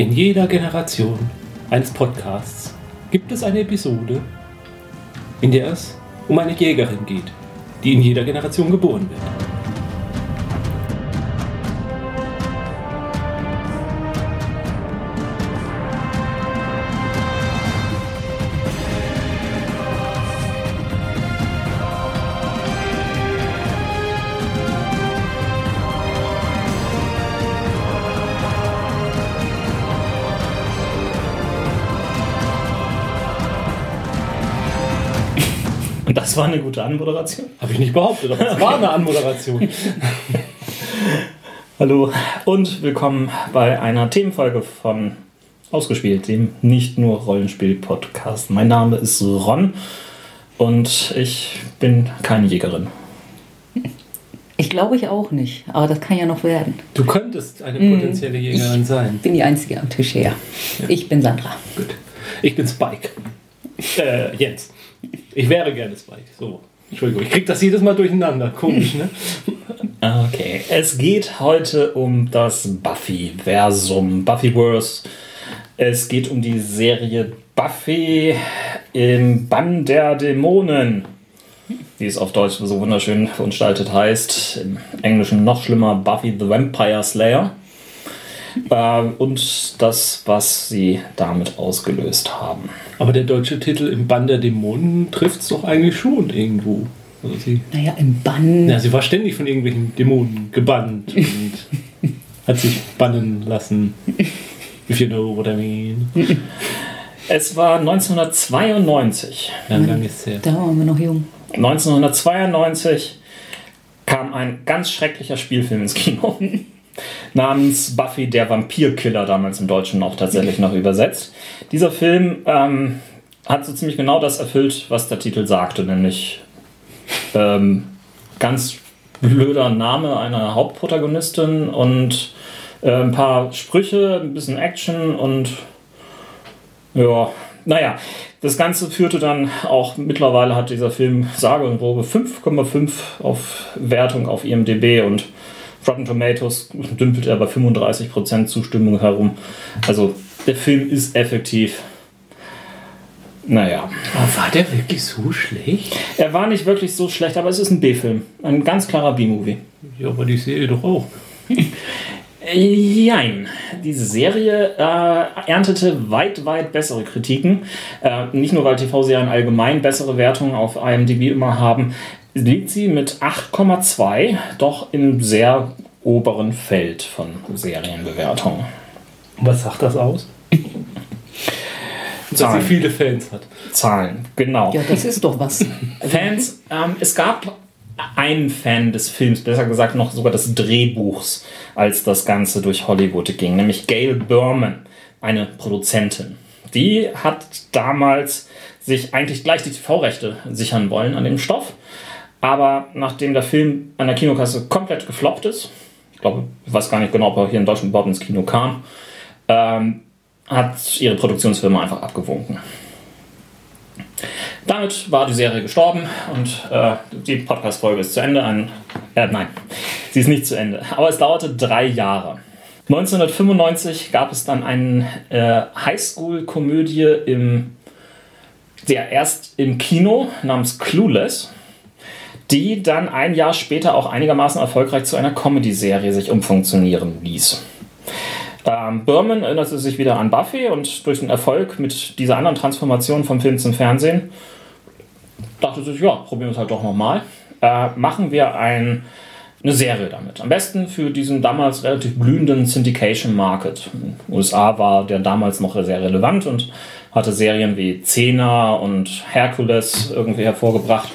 In jeder Generation eines Podcasts gibt es eine Episode, in der es um eine Jägerin geht, die in jeder Generation geboren wird. War eine gute Anmoderation. Habe ich nicht behauptet, aber es war eine Anmoderation. Hallo und willkommen bei einer Themenfolge von Ausgespielt, dem nicht nur Rollenspiel-Podcast. Mein Name ist Ron und ich bin keine Jägerin. Ich glaube ich auch nicht, aber das kann ja noch werden. Du könntest eine potenzielle Jägerin ich sein. bin die Einzige am Tisch her. Ich bin Sandra. Gut. Ich bin Spike. Äh, Jens. Ich wäre gerne Spike. So. Entschuldigung, ich krieg das jedes Mal durcheinander. Komisch, ne? Okay, es geht heute um das Buffy-Versum, Buffyverse. Es geht um die Serie Buffy im Bann der Dämonen, wie es auf Deutsch so wunderschön verunstaltet heißt. Im Englischen noch schlimmer, Buffy the Vampire Slayer. Äh, und das, was sie damit ausgelöst haben. Aber der deutsche Titel im Bann der Dämonen trifft es doch eigentlich schon irgendwo. Also sie, Naja, im Bann. ja, sie war ständig von irgendwelchen Dämonen gebannt und hat sich bannen lassen. If you know what I mean. Es war 1992. Ja, lang ist her. Da waren wir noch jung. 1992 kam ein ganz schrecklicher Spielfilm ins Kino. Namens Buffy der Vampirkiller, damals im Deutschen auch tatsächlich noch übersetzt. Dieser Film ähm, hat so ziemlich genau das erfüllt, was der Titel sagte, nämlich ähm, ganz blöder Name einer Hauptprotagonistin und äh, ein paar Sprüche, ein bisschen Action und ja, naja, das Ganze führte dann auch, mittlerweile hat dieser Film sage und grobe 5,5 auf Wertung auf IMDb und Rotten Tomatoes dümpelt er bei 35% Zustimmung herum. Also der Film ist effektiv. Naja. Aber war der wirklich so schlecht? Er war nicht wirklich so schlecht, aber es ist ein B-Film. Ein ganz klarer B-Movie. Ja, aber die Serie doch auch. Jein. Diese Serie äh, erntete weit, weit bessere Kritiken. Äh, nicht nur, weil TV-Serien allgemein bessere Wertungen auf IMDb immer haben, liegt sie mit 8,2 doch im sehr oberen Feld von Serienbewertungen. Was sagt das aus? Dass sie Zahlen. viele Fans hat. Zahlen, genau. Ja, das ist doch was. Fans, ähm, es gab einen Fan des Films, besser gesagt noch sogar des Drehbuchs, als das Ganze durch Hollywood ging, nämlich Gail Berman, eine Produzentin. Die hat damals sich eigentlich gleich die TV-Rechte sichern wollen an dem Stoff, aber nachdem der Film an der Kinokasse komplett gefloppt ist, ich glaube, ich weiß gar nicht genau, ob er hier in Deutschland überhaupt ins Kino kam, ähm, hat ihre Produktionsfirma einfach abgewunken. Damit war die Serie gestorben und äh, die Podcast-Folge ist zu Ende. Ein, äh, nein, sie ist nicht zu Ende. Aber es dauerte drei Jahre. 1995 gab es dann eine äh, Highschool-Komödie der erst im Kino namens Clueless, die dann ein Jahr später auch einigermaßen erfolgreich zu einer Comedy-Serie sich umfunktionieren ließ. Ähm, Berman erinnerte sich wieder an Buffy und durch den Erfolg mit dieser anderen Transformation vom Film zum Fernsehen dachte sich, ja, probieren wir es halt doch nochmal. Äh, machen wir ein, eine Serie damit. Am besten für diesen damals relativ blühenden Syndication Market. In den USA war der damals noch sehr relevant und hatte Serien wie Xena und Hercules irgendwie hervorgebracht.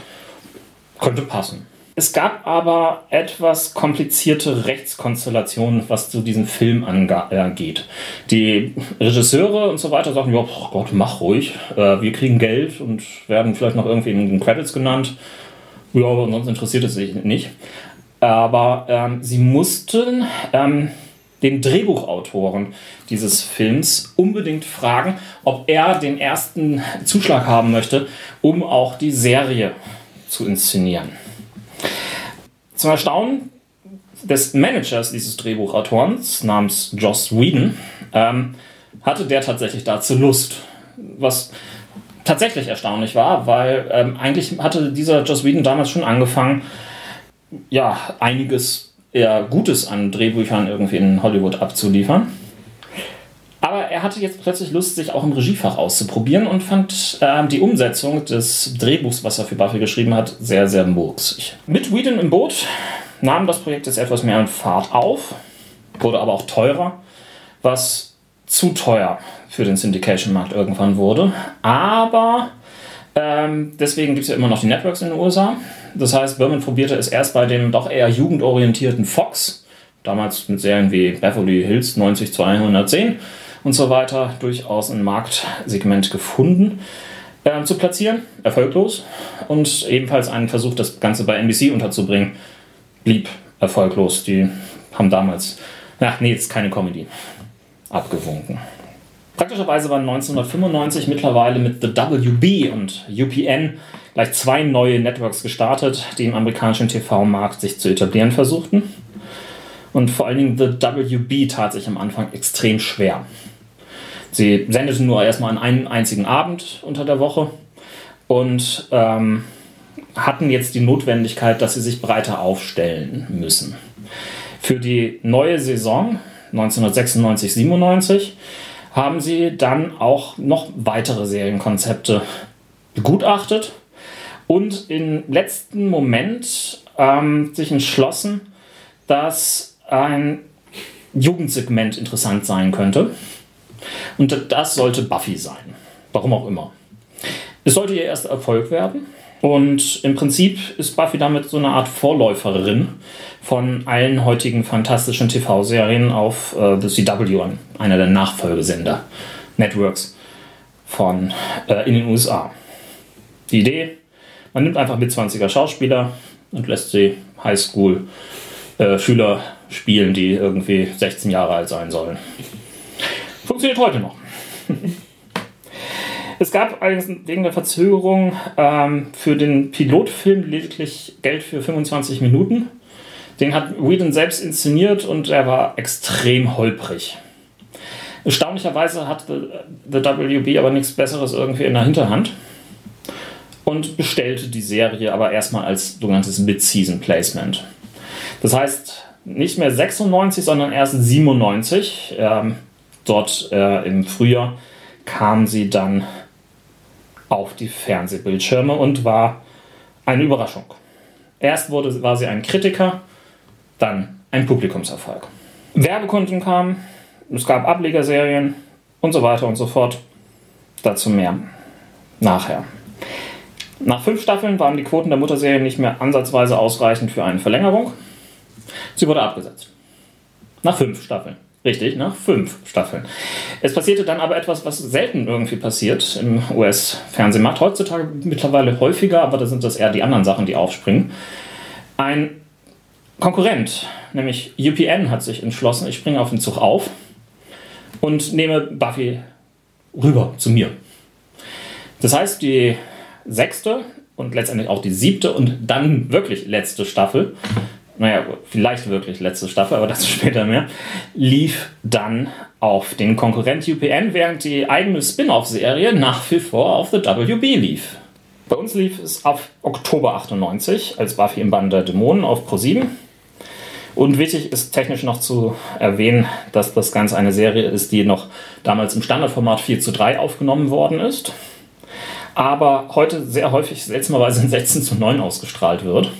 Könnte passen. Es gab aber etwas komplizierte Rechtskonstellationen, was zu diesem Film angeht. Die Regisseure und so weiter sagen, ja, oh Gott, mach ruhig. Äh, wir kriegen Geld und werden vielleicht noch irgendwie in den Credits genannt. Ja, aber sonst interessiert es sich nicht. Aber ähm, sie mussten ähm, den Drehbuchautoren dieses Films unbedingt fragen, ob er den ersten Zuschlag haben möchte, um auch die Serie zu inszenieren. Zum Erstaunen des Managers dieses Drehbuchautorens namens Joss Whedon ähm, hatte der tatsächlich dazu Lust. Was tatsächlich erstaunlich war, weil ähm, eigentlich hatte dieser Joss Whedon damals schon angefangen, ja, einiges eher Gutes an Drehbüchern irgendwie in Hollywood abzuliefern. Er hatte jetzt plötzlich Lust, sich auch im Regiefach auszuprobieren und fand äh, die Umsetzung des Drehbuchs, was er für Buffy geschrieben hat, sehr, sehr murksig. Mit Whedon im Boot nahm das Projekt jetzt etwas mehr an Fahrt auf, wurde aber auch teurer, was zu teuer für den Syndication-Markt irgendwann wurde. Aber ähm, deswegen gibt es ja immer noch die Networks in den USA. Das heißt, Berman probierte es erst bei dem doch eher jugendorientierten Fox, damals mit Serien wie Beverly Hills 90210 und so weiter, durchaus ein Marktsegment gefunden, äh, zu platzieren. Erfolglos. Und ebenfalls einen Versuch, das Ganze bei NBC unterzubringen, blieb erfolglos. Die haben damals, ach nee, ist keine Comedy, abgewunken. Praktischerweise waren 1995 mittlerweile mit The WB und UPN gleich zwei neue Networks gestartet, die im amerikanischen TV-Markt sich zu etablieren versuchten. Und vor allen Dingen The WB tat sich am Anfang extrem schwer. Sie sendeten nur erstmal an einen einzigen Abend unter der Woche und ähm, hatten jetzt die Notwendigkeit, dass sie sich breiter aufstellen müssen. Für die neue Saison 1996-97 haben sie dann auch noch weitere Serienkonzepte begutachtet und im letzten Moment ähm, sich entschlossen, dass ein Jugendsegment interessant sein könnte. Und das sollte Buffy sein. Warum auch immer. Es sollte ihr erster Erfolg werden. Und im Prinzip ist Buffy damit so eine Art Vorläuferin von allen heutigen fantastischen TV-Serien auf äh, The CW, einer der Nachfolgesender, Networks von, äh, in den USA. Die Idee, man nimmt einfach mit 20er Schauspieler und lässt sie Highschool-Schüler äh, spielen, die irgendwie 16 Jahre alt sein sollen. Funktioniert heute noch. Es gab allerdings wegen der Verzögerung ähm, für den Pilotfilm lediglich Geld für 25 Minuten. Den hat Whedon selbst inszeniert und er war extrem holprig. Erstaunlicherweise hat The, The WB aber nichts Besseres irgendwie in der Hinterhand und bestellte die Serie aber erstmal als sogenanntes Mid-Season Placement. Das heißt, nicht mehr 96, sondern erst 97. Ähm, dort äh, im Frühjahr kam sie dann auf die Fernsehbildschirme und war eine Überraschung. Erst wurde, war sie ein Kritiker, dann ein Publikumserfolg. Werbekunden kamen, es gab Ablegerserien und so weiter und so fort. Dazu mehr nachher. Nach fünf Staffeln waren die Quoten der Mutterserie nicht mehr ansatzweise ausreichend für eine Verlängerung. Sie wurde abgesetzt. Nach fünf Staffeln. Richtig, nach fünf Staffeln. Es passierte dann aber etwas, was selten irgendwie passiert im US-Fernsehmarkt. Heutzutage mittlerweile häufiger, aber da sind das eher die anderen Sachen, die aufspringen. Ein Konkurrent, nämlich UPN, hat sich entschlossen, ich springe auf den Zug auf und nehme Buffy rüber zu mir. Das heißt, die sechste und letztendlich auch die siebte und dann wirklich letzte Staffel naja, vielleicht wirklich letzte Staffel, aber dazu später mehr, lief dann auf den Konkurrent UPN, während die eigene Spin-off-Serie nach wie vor auf The WB lief. Bei uns lief es ab Oktober 98 als Buffy im Band der Dämonen auf Pro7. Und wichtig ist technisch noch zu erwähnen, dass das Ganze eine Serie ist, die noch damals im Standardformat 4 zu 3 aufgenommen worden ist. Aber heute sehr häufig seltsamerweise in 16 zu 9 ausgestrahlt wird.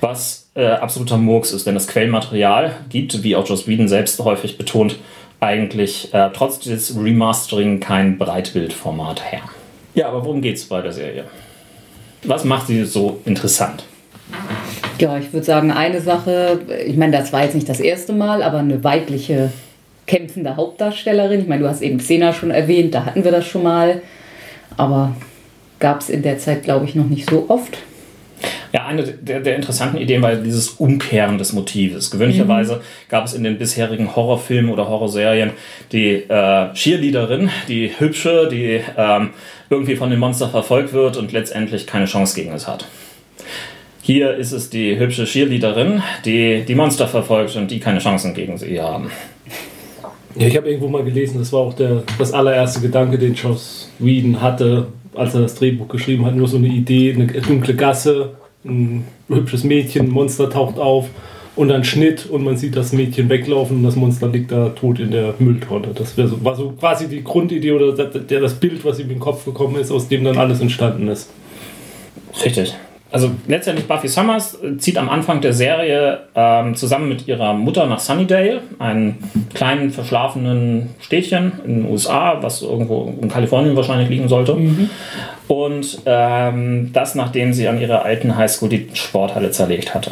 Was äh, absoluter Murks ist, denn das Quellmaterial gibt, wie auch Joss Whedon selbst häufig betont, eigentlich äh, trotz des Remastering kein Breitbildformat her. Ja, aber worum geht es bei der Serie? Was macht sie so interessant? Ja, ich würde sagen, eine Sache, ich meine, das war jetzt nicht das erste Mal, aber eine weibliche kämpfende Hauptdarstellerin. Ich meine, du hast eben Xena schon erwähnt, da hatten wir das schon mal, aber gab es in der Zeit, glaube ich, noch nicht so oft. Ja, eine der, der interessanten Ideen war dieses Umkehren des Motives. Gewöhnlicherweise mhm. gab es in den bisherigen Horrorfilmen oder Horrorserien die äh, Cheerleaderin, die hübsche, die ähm, irgendwie von dem Monster verfolgt wird und letztendlich keine Chance gegen es hat. Hier ist es die hübsche Cheerleaderin, die die Monster verfolgt und die keine Chancen gegen sie haben. Ja, ich habe irgendwo mal gelesen, das war auch der, das allererste Gedanke, den Joss Whedon hatte, als er das Drehbuch geschrieben hat. Nur so eine Idee, eine dunkle Gasse, ein hübsches Mädchen, ein Monster taucht auf und dann Schnitt und man sieht das Mädchen weglaufen und das Monster liegt da tot in der Mülltonne. Das so, war so quasi die Grundidee oder der, das Bild, was ihm in den Kopf gekommen ist, aus dem dann alles entstanden ist. Richtig. Also letztendlich Buffy Summers zieht am Anfang der Serie ähm, zusammen mit ihrer Mutter nach Sunnydale, einem kleinen verschlafenen Städtchen in den USA, was irgendwo in Kalifornien wahrscheinlich liegen sollte. Mhm. Und ähm, das, nachdem sie an ihrer alten Highschool die Sporthalle zerlegt hatte.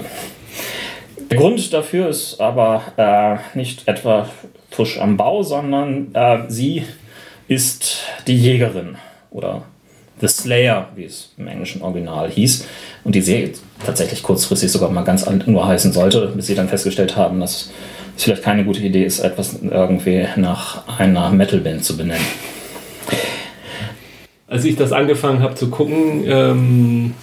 Der Grund dafür ist aber äh, nicht etwa Fusch am Bau, sondern äh, sie ist die Jägerin oder The Slayer, wie es im englischen Original hieß. Und die Serie tatsächlich kurzfristig sogar mal ganz nur heißen sollte, bis sie dann festgestellt haben, dass es vielleicht keine gute Idee ist, etwas irgendwie nach einer Metalband zu benennen. Als ich das angefangen habe zu gucken, ähm,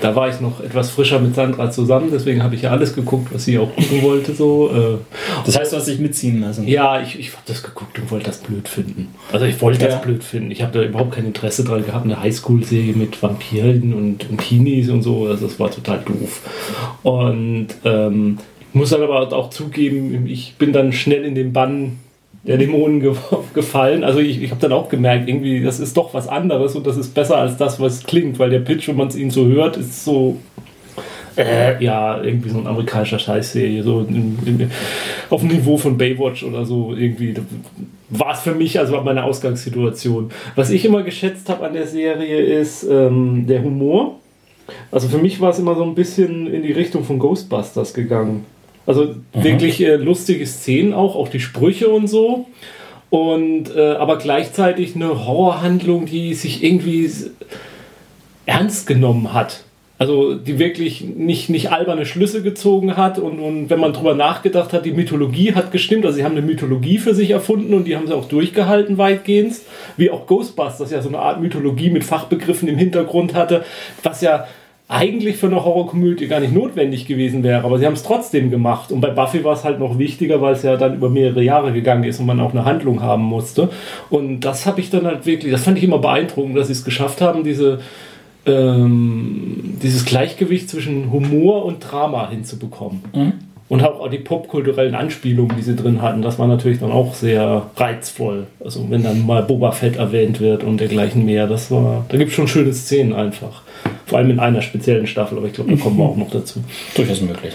da war ich noch etwas frischer mit Sandra zusammen, deswegen habe ich ja alles geguckt, was sie auch gucken wollte. So. Äh. Das heißt, du hast dich mitziehen lassen? Ja, ich, ich habe das geguckt und wollte das blöd finden. Also ich wollte ja. das blöd finden. Ich habe da überhaupt kein Interesse dran gehabt, eine Highschool-Serie mit Vampiren und, und Teenies und so. Also das war total doof. Und ähm, muss dann aber auch zugeben, ich bin dann schnell in den Bann der Dämonen ge gefallen. Also ich, ich habe dann auch gemerkt, irgendwie, das ist doch was anderes und das ist besser als das, was klingt, weil der Pitch, wenn man es ihnen so hört, ist so, äh, ja, irgendwie so ein amerikanischer Scheißserie, so in, in, auf dem Niveau von Baywatch oder so irgendwie. War es für mich, also meine Ausgangssituation. Was ich immer geschätzt habe an der Serie ist ähm, der Humor. Also für mich war es immer so ein bisschen in die Richtung von Ghostbusters gegangen. Also mhm. wirklich äh, lustige Szenen auch, auch die Sprüche und so. Und äh, aber gleichzeitig eine Horrorhandlung, die sich irgendwie ernst genommen hat. Also die wirklich nicht, nicht alberne Schlüsse gezogen hat und, und wenn man drüber nachgedacht hat, die Mythologie hat gestimmt. Also sie haben eine Mythologie für sich erfunden und die haben sie auch durchgehalten weitgehend. Wie auch Ghostbusters ja so eine Art Mythologie mit Fachbegriffen im Hintergrund hatte, was ja eigentlich für eine Horrorkomödie gar nicht notwendig gewesen wäre, aber sie haben es trotzdem gemacht. Und bei Buffy war es halt noch wichtiger, weil es ja dann über mehrere Jahre gegangen ist und man auch eine Handlung haben musste. Und das habe ich dann halt wirklich, das fand ich immer beeindruckend, dass sie es geschafft haben, diese, ähm, dieses Gleichgewicht zwischen Humor und Drama hinzubekommen. Mhm. Und auch die popkulturellen Anspielungen, die sie drin hatten, das war natürlich dann auch sehr reizvoll. Also wenn dann mal Boba Fett erwähnt wird und dergleichen mehr, das war, da gibt es schon schöne Szenen einfach. Vor allem in einer speziellen Staffel, aber ich glaube, da kommen wir auch noch dazu. Durchaus möglich.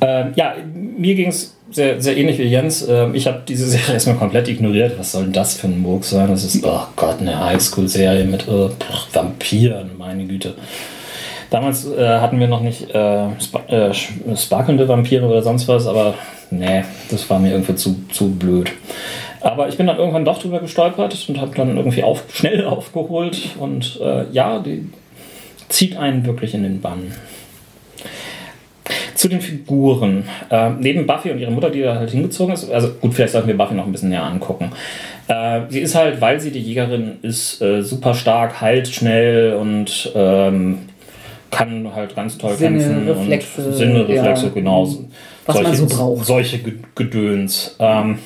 Ähm, ja, mir ging es sehr, sehr ähnlich wie Jens. Ähm, ich habe diese Serie erstmal komplett ignoriert. Was soll denn das für ein Murk sein? Das ist, oh Gott, eine Highschool-Serie mit äh, Vampiren, meine Güte. Damals äh, hatten wir noch nicht äh, spa äh, sparkelnde Vampire oder sonst was, aber nee, das war mir irgendwie zu, zu blöd. Aber ich bin dann irgendwann doch drüber gestolpert und habe dann irgendwie auf, schnell aufgeholt und äh, ja, die zieht einen wirklich in den Bann. Zu den Figuren. Äh, neben Buffy und ihrer Mutter, die da halt hingezogen ist, also gut, vielleicht sollten wir Buffy noch ein bisschen näher angucken. Äh, sie ist halt, weil sie die Jägerin ist, äh, super stark, heilt schnell und ähm, kann halt ganz toll Sinne, kämpfen. Reflexe, und Sinne, Reflexe, ja. genau. Was solche, man so braucht. Solche Gedöns. Ähm,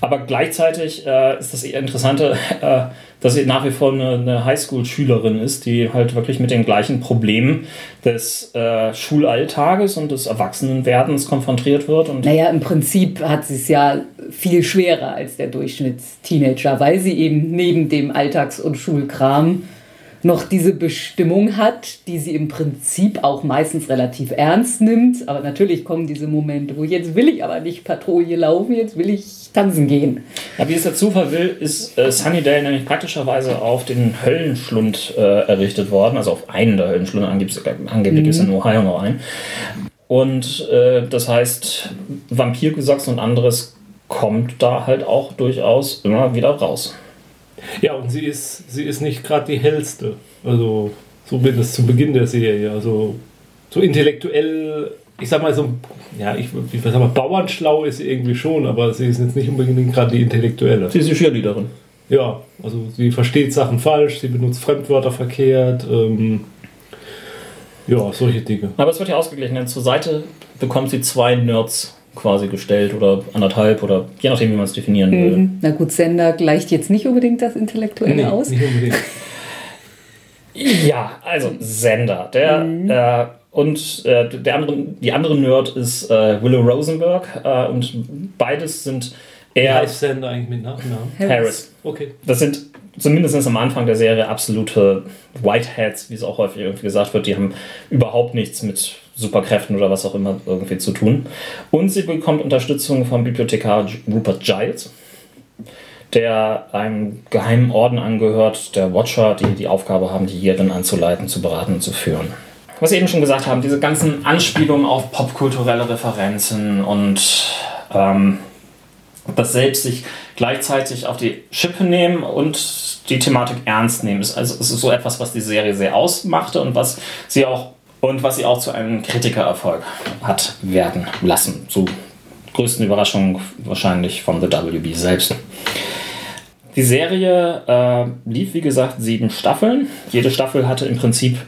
aber gleichzeitig äh, ist das Interessante, äh, dass sie nach wie vor eine, eine Highschool-Schülerin ist, die halt wirklich mit den gleichen Problemen des äh, Schulalltages und des Erwachsenenwerdens konfrontiert wird. Und naja, im Prinzip hat sie es ja viel schwerer als der Durchschnittsteenager, weil sie eben neben dem Alltags- und Schulkram noch diese Bestimmung hat, die sie im Prinzip auch meistens relativ ernst nimmt. Aber natürlich kommen diese Momente, wo jetzt will ich aber nicht Patrouille laufen, jetzt will ich tanzen gehen. Ja, wie es der Zufall will, ist äh, Sunnydale nämlich praktischerweise auf den Höllenschlund äh, errichtet worden, also auf einen der Höllenschlunde, angeblich, angeblich mhm. ist in Ohio noch ein. Und äh, das heißt, Vampirgesocks und anderes kommt da halt auch durchaus immer wieder raus. Ja, und sie ist, sie ist nicht gerade die hellste. Also, so bin es zu Beginn der Serie. Also, so intellektuell, ich sag mal so, ja, ich, ich sag mal, bauernschlau ist sie irgendwie schon, aber sie ist jetzt nicht unbedingt gerade die Intellektuelle. Sie ist die Cheerleaderin. Ja, also sie versteht Sachen falsch, sie benutzt Fremdwörter verkehrt. Ähm, ja, solche Dinge. Aber es wird ja ausgeglichen, denn zur Seite bekommt sie zwei Nerds quasi gestellt oder anderthalb oder je nachdem, wie man es definieren will. Mhm. Na gut, Sender gleicht jetzt nicht unbedingt das Intellektuelle aus. nicht unbedingt. Ja, also Sender. Der äh, und äh, der andere, die andere Nerd ist äh, Willow Rosenberg äh, und beides sind Wie eher heißt Sender eigentlich mit Nachnamen? Harris. Okay. Das sind zumindest am Anfang der Serie absolute Whiteheads, wie es auch häufig irgendwie gesagt wird. Die haben überhaupt nichts mit Superkräften oder was auch immer irgendwie zu tun. Und sie bekommt Unterstützung vom Bibliothekar Rupert Giles, der einem geheimen Orden angehört, der Watcher, die die Aufgabe haben, die Jeden anzuleiten, zu beraten und zu führen. Was wir eben schon gesagt haben, diese ganzen Anspielungen auf popkulturelle Referenzen und ähm, das selbst sich gleichzeitig auf die Schippe nehmen und die Thematik ernst nehmen. Also es ist so etwas, was die Serie sehr ausmachte und was sie auch und was sie auch zu einem Kritikererfolg hat werden lassen. Zu größten Überraschung wahrscheinlich von The WB selbst. Die Serie äh, lief, wie gesagt, sieben Staffeln. Jede Staffel hatte im Prinzip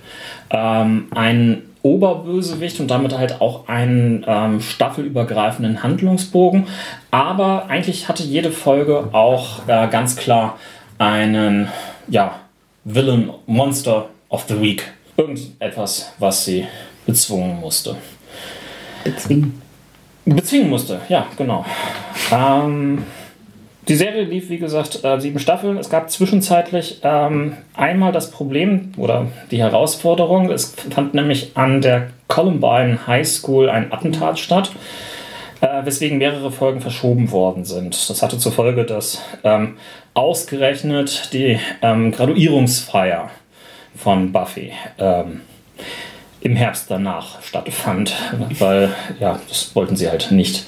ähm, einen Oberbösewicht und damit halt auch einen ähm, staffelübergreifenden Handlungsbogen. Aber eigentlich hatte jede Folge auch äh, ganz klar einen ja, Villain, Monster of the Week. Irgendetwas, was sie bezwungen musste. Bezwingen. Bezwingen musste, ja, genau. Ähm, die Serie lief, wie gesagt, äh, sieben Staffeln. Es gab zwischenzeitlich ähm, einmal das Problem oder die Herausforderung. Es fand nämlich an der Columbine High School ein Attentat statt, äh, weswegen mehrere Folgen verschoben worden sind. Das hatte zur Folge, dass ähm, ausgerechnet die ähm, Graduierungsfeier von Buffy ähm, im Herbst danach stattfand, weil ja, das wollten sie halt nicht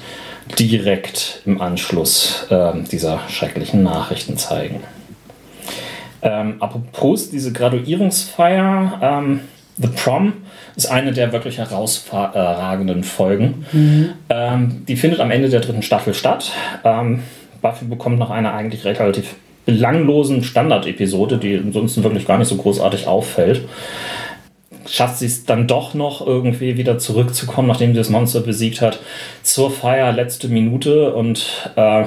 direkt im Anschluss ähm, dieser schrecklichen Nachrichten zeigen. Ähm, apropos diese Graduierungsfeier, ähm, The Prom ist eine der wirklich herausragenden Folgen. Ähm, die findet am Ende der dritten Staffel statt. Ähm, Buffy bekommt nach einer eigentlich relativ belanglosen Standardepisode, die ansonsten wirklich gar nicht so großartig auffällt, schafft sie es dann doch noch irgendwie wieder zurückzukommen, nachdem sie das Monster besiegt hat, zur Feier letzte Minute und äh,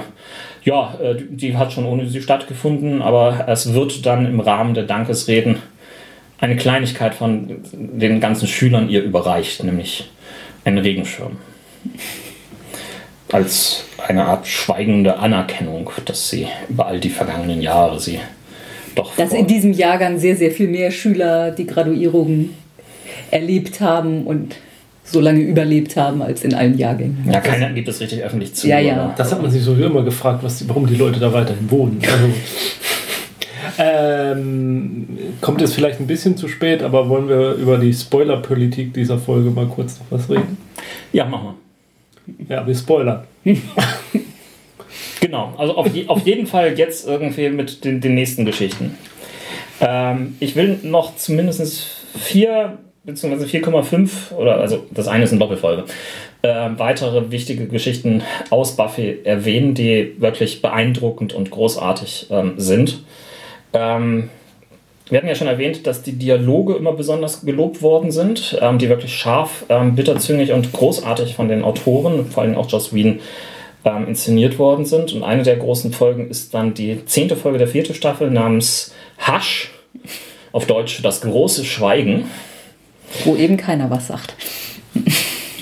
ja, äh, die die hat schon ohne sie stattgefunden, aber es wird dann im Rahmen der Dankesreden eine Kleinigkeit von den ganzen Schülern ihr überreicht, nämlich einen Regenschirm. Als eine Art schweigende Anerkennung, dass sie über all die vergangenen Jahre sie doch Dass in diesem Jahrgang sehr, sehr viel mehr Schüler die Graduierung erlebt haben und so lange überlebt haben als in allen Jahrgängen. Ja, keiner gibt es richtig öffentlich zu. Ja, ja. Das hat man sich sowieso immer gefragt, was, warum die Leute da weiterhin wohnen. Also, ähm, kommt es vielleicht ein bisschen zu spät, aber wollen wir über die Spoilerpolitik dieser Folge mal kurz noch was reden? Ja, mach mal. Ja, wir spoilern. Genau, also auf, auf jeden Fall jetzt irgendwie mit den, den nächsten Geschichten. Ähm, ich will noch zumindest vier beziehungsweise 4,5 oder also das eine ist eine Doppelfolge. Äh, weitere wichtige Geschichten aus Buffy erwähnen, die wirklich beeindruckend und großartig ähm, sind. Ähm, wir hatten ja schon erwähnt, dass die Dialoge immer besonders gelobt worden sind, ähm, die wirklich scharf, ähm, bitterzüngig und großartig von den Autoren, vor allem auch Joss Whedon, ähm, inszeniert worden sind. Und eine der großen Folgen ist dann die zehnte Folge der vierten Staffel namens Hush, auf Deutsch das große Schweigen. Wo eben keiner was sagt.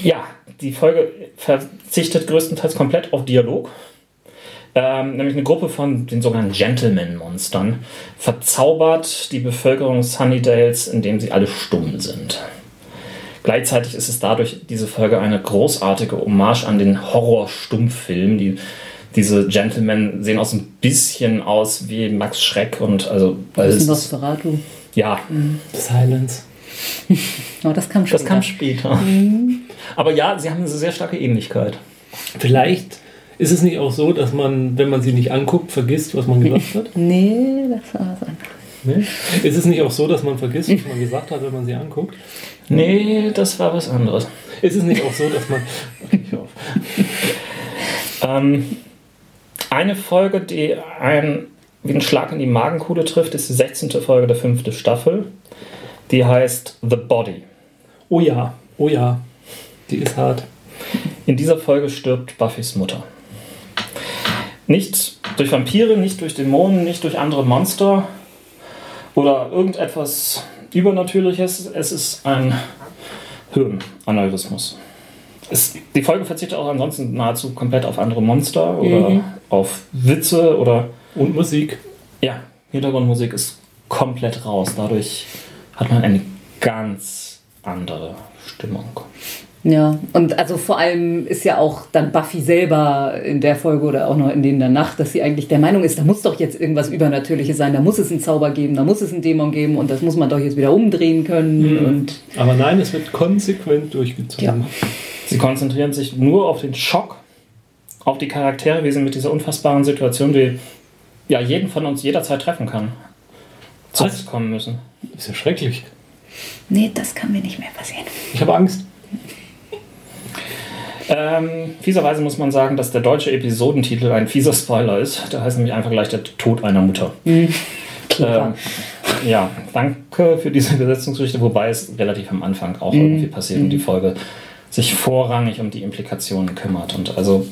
Ja, die Folge verzichtet größtenteils komplett auf Dialog. Ähm, nämlich eine Gruppe von den sogenannten Gentleman-Monstern verzaubert die Bevölkerung Sunnydales, indem sie alle stumm sind. Gleichzeitig ist es dadurch diese Folge eine großartige Hommage an den Horror-Stummfilm. Die, diese Gentlemen sehen auch so ein bisschen aus wie Max Schreck und also Das ist Nosferatu. ja, Silence. Oh, das kam schon. das kam später. Aber ja, sie haben eine sehr starke Ähnlichkeit. Vielleicht ist es nicht auch so, dass man, wenn man sie nicht anguckt, vergisst, was man gesagt hat? Nee, das war was anderes. Ne? Ist es nicht auch so, dass man vergisst, was man gesagt hat, wenn man sie anguckt? Nee, das war was anderes. Ist es nicht auch so, dass man. Okay, ich hör auf. Ähm, eine Folge, die einen wie ein Schlag in die Magenkuhle trifft, ist die 16. Folge der fünften Staffel. Die heißt The Body. Oh ja, oh ja. Die ist hart. In dieser Folge stirbt Buffys Mutter. Nicht durch Vampire, nicht durch Dämonen, nicht durch andere Monster oder irgendetwas Übernatürliches. Es ist ein Hirnaneurysmus. Es, die Folge verzichtet auch ansonsten nahezu komplett auf andere Monster oder mhm. auf Witze oder. Und Musik. Ja, Hintergrundmusik ist komplett raus. Dadurch hat man eine ganz andere Stimmung. Ja, und also vor allem ist ja auch dann Buffy selber in der Folge oder auch noch in denen der Nacht, dass sie eigentlich der Meinung ist, da muss doch jetzt irgendwas Übernatürliches sein, da muss es einen Zauber geben, da muss es einen Dämon geben und das muss man doch jetzt wieder umdrehen können. Mhm. Und Aber nein, es wird konsequent durchgezogen. Ja. Sie konzentrieren sich nur auf den Schock, auf die Charaktere, wie sie mit dieser unfassbaren Situation, die ja jeden von uns jederzeit treffen kann, kommen müssen. ist ja schrecklich. Nee, das kann mir nicht mehr passieren. Ich habe Angst. Ähm, fieserweise muss man sagen, dass der deutsche Episodentitel ein fieser Spoiler ist. Der heißt nämlich einfach gleich der Tod einer Mutter. Mhm. Ähm, ja, danke für diese Besetzungsgeschichte, wobei es relativ am Anfang auch mhm. irgendwie passiert und die Folge sich vorrangig um die Implikationen kümmert. Und also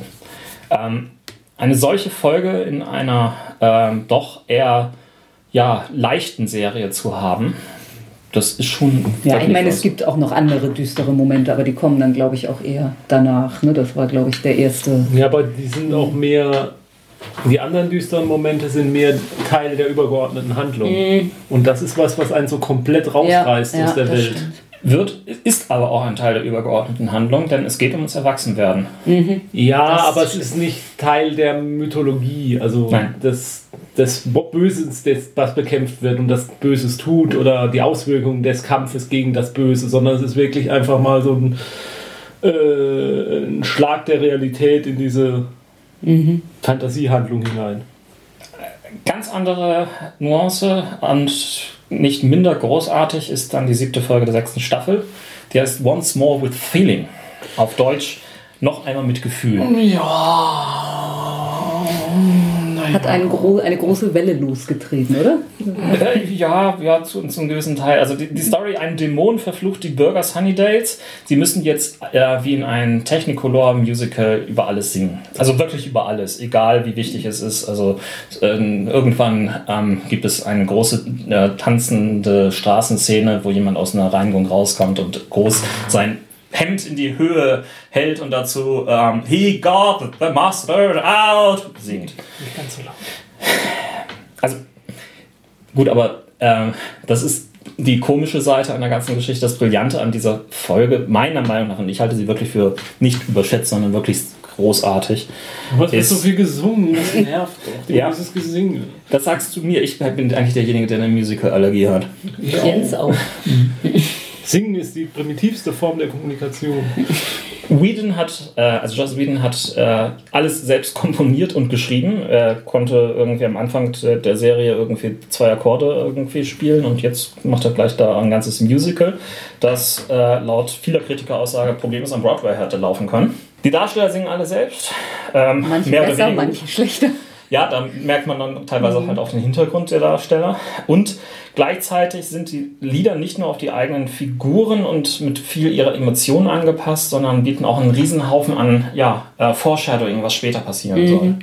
ähm, eine solche Folge in einer ähm, doch eher ja, leichten Serie zu haben, das ist schon. Ja, ich meine, was. es gibt auch noch andere düstere Momente, aber die kommen dann, glaube ich, auch eher danach. Ne? Das war, glaube ich, der erste. Ja, aber die sind auch mehr. Die anderen düsteren Momente sind mehr Teil der übergeordneten Handlung. Mhm. Und das ist was, was einen so komplett rausreißt ja, aus ja, der Welt. Stimmt. Wird, ist aber auch ein Teil der übergeordneten Handlung, denn es geht um das Erwachsenwerden. Mhm. Ja, das aber es ist nicht Teil der Mythologie. Also Nein. das, das, das bekämpft wird und das Böses tut oder die Auswirkungen des Kampfes gegen das Böse, sondern es ist wirklich einfach mal so ein, äh, ein Schlag der Realität in diese mhm. Fantasiehandlung hinein. Ganz andere Nuance und nicht minder großartig ist dann die siebte Folge der sechsten Staffel. Die heißt Once More with Feeling. Auf Deutsch noch einmal mit Gefühl. Ja hat gro eine große Welle losgetreten, oder? Äh, ja, ja, zu, zu einem gewissen Teil. Also die, die, Story, ein Dämon verflucht die Bürger Sunnydales. Sie müssen jetzt äh, wie in einem Technicolor-Musical über alles singen. Also wirklich über alles, egal wie wichtig es ist. Also äh, irgendwann ähm, gibt es eine große äh, tanzende Straßenszene, wo jemand aus einer Reinigung rauskommt und groß sein Hemd in die Höhe hält und dazu ähm, He got the mustard out singt. Nicht ganz so laut. Also, gut, aber ähm, das ist die komische Seite an der ganzen Geschichte, das Brillante an dieser Folge, meiner Meinung nach, und ich halte sie wirklich für nicht überschätzt, sondern wirklich großartig. Es wird so viel gesungen, das nervt doch. ja. Dieses Gesingen. Das sagst du mir, ich bin eigentlich derjenige, der eine Musical-Allergie hat. Jens auch. Singen ist die primitivste Form der Kommunikation. Whedon hat, äh, also Joss Whedon hat äh, alles selbst komponiert und geschrieben. Er konnte irgendwie am Anfang der Serie irgendwie zwei Akkorde irgendwie spielen und jetzt macht er gleich da ein ganzes Musical, das äh, laut vieler Kritiker Aussage problemlos am Broadway hätte laufen können. Die Darsteller singen alle selbst. Ähm, manche mehr besser, manche schlechter. Ja, da merkt man dann teilweise mhm. halt auch den Hintergrund der Darsteller. Und gleichzeitig sind die Lieder nicht nur auf die eigenen Figuren und mit viel ihrer Emotionen angepasst, sondern bieten auch einen Riesenhaufen an ja, äh, Foreshadowing, was später passieren mhm. soll.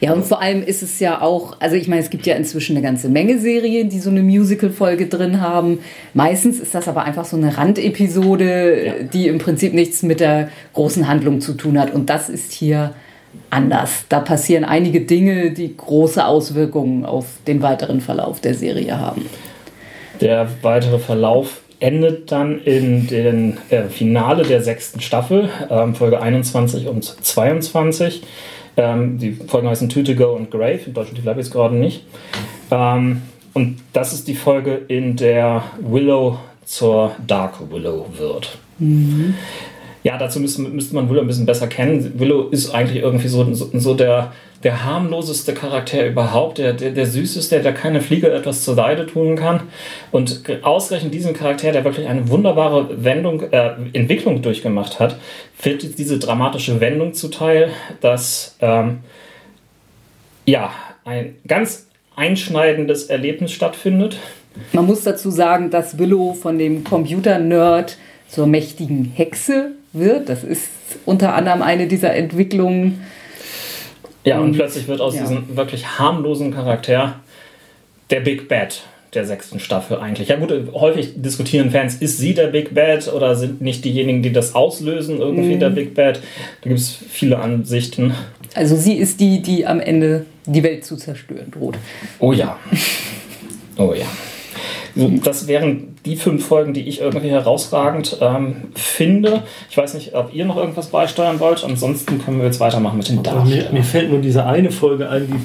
Ja, und vor allem ist es ja auch, also ich meine, es gibt ja inzwischen eine ganze Menge Serien, die so eine Musical-Folge drin haben. Meistens ist das aber einfach so eine Randepisode, ja. die im Prinzip nichts mit der großen Handlung zu tun hat. Und das ist hier anders. Da passieren einige Dinge, die große Auswirkungen auf den weiteren Verlauf der Serie haben. Der weitere Verlauf endet dann in dem äh, Finale der sechsten Staffel, ähm, Folge 21 und 22. Ähm, die Folgen heißen Tütiger und Grave, im deutschen Titel ich es gerade nicht. Ähm, und das ist die Folge, in der Willow zur Dark Willow wird. Mhm. Ja, dazu müsste, müsste man Willow ein bisschen besser kennen. Willow ist eigentlich irgendwie so, so, so der, der harmloseste Charakter überhaupt, der, der, der süßeste, der keine Fliege etwas zur Seite tun kann. Und ausgerechnet diesem Charakter, der wirklich eine wunderbare Wendung, äh, Entwicklung durchgemacht hat, fällt diese dramatische Wendung zuteil, dass ähm, ja, ein ganz einschneidendes Erlebnis stattfindet. Man muss dazu sagen, dass Willow von dem Computer-Nerd zur mächtigen Hexe wird. Das ist unter anderem eine dieser Entwicklungen. Ja, und, und plötzlich wird aus ja. diesem wirklich harmlosen Charakter der Big Bad der sechsten Staffel eigentlich. Ja gut, häufig diskutieren Fans, ist sie der Big Bad oder sind nicht diejenigen, die das auslösen, irgendwie mm. der Big Bad? Da gibt es viele Ansichten. Also sie ist die, die am Ende die Welt zu zerstören droht. Oh ja. Oh ja. Das wären die fünf Folgen, die ich irgendwie herausragend ähm, finde. Ich weiß nicht, ob ihr noch irgendwas beisteuern wollt. Ansonsten können wir jetzt weitermachen mit den Daten. Mir, mir, fällt nur diese eine Folge ein, die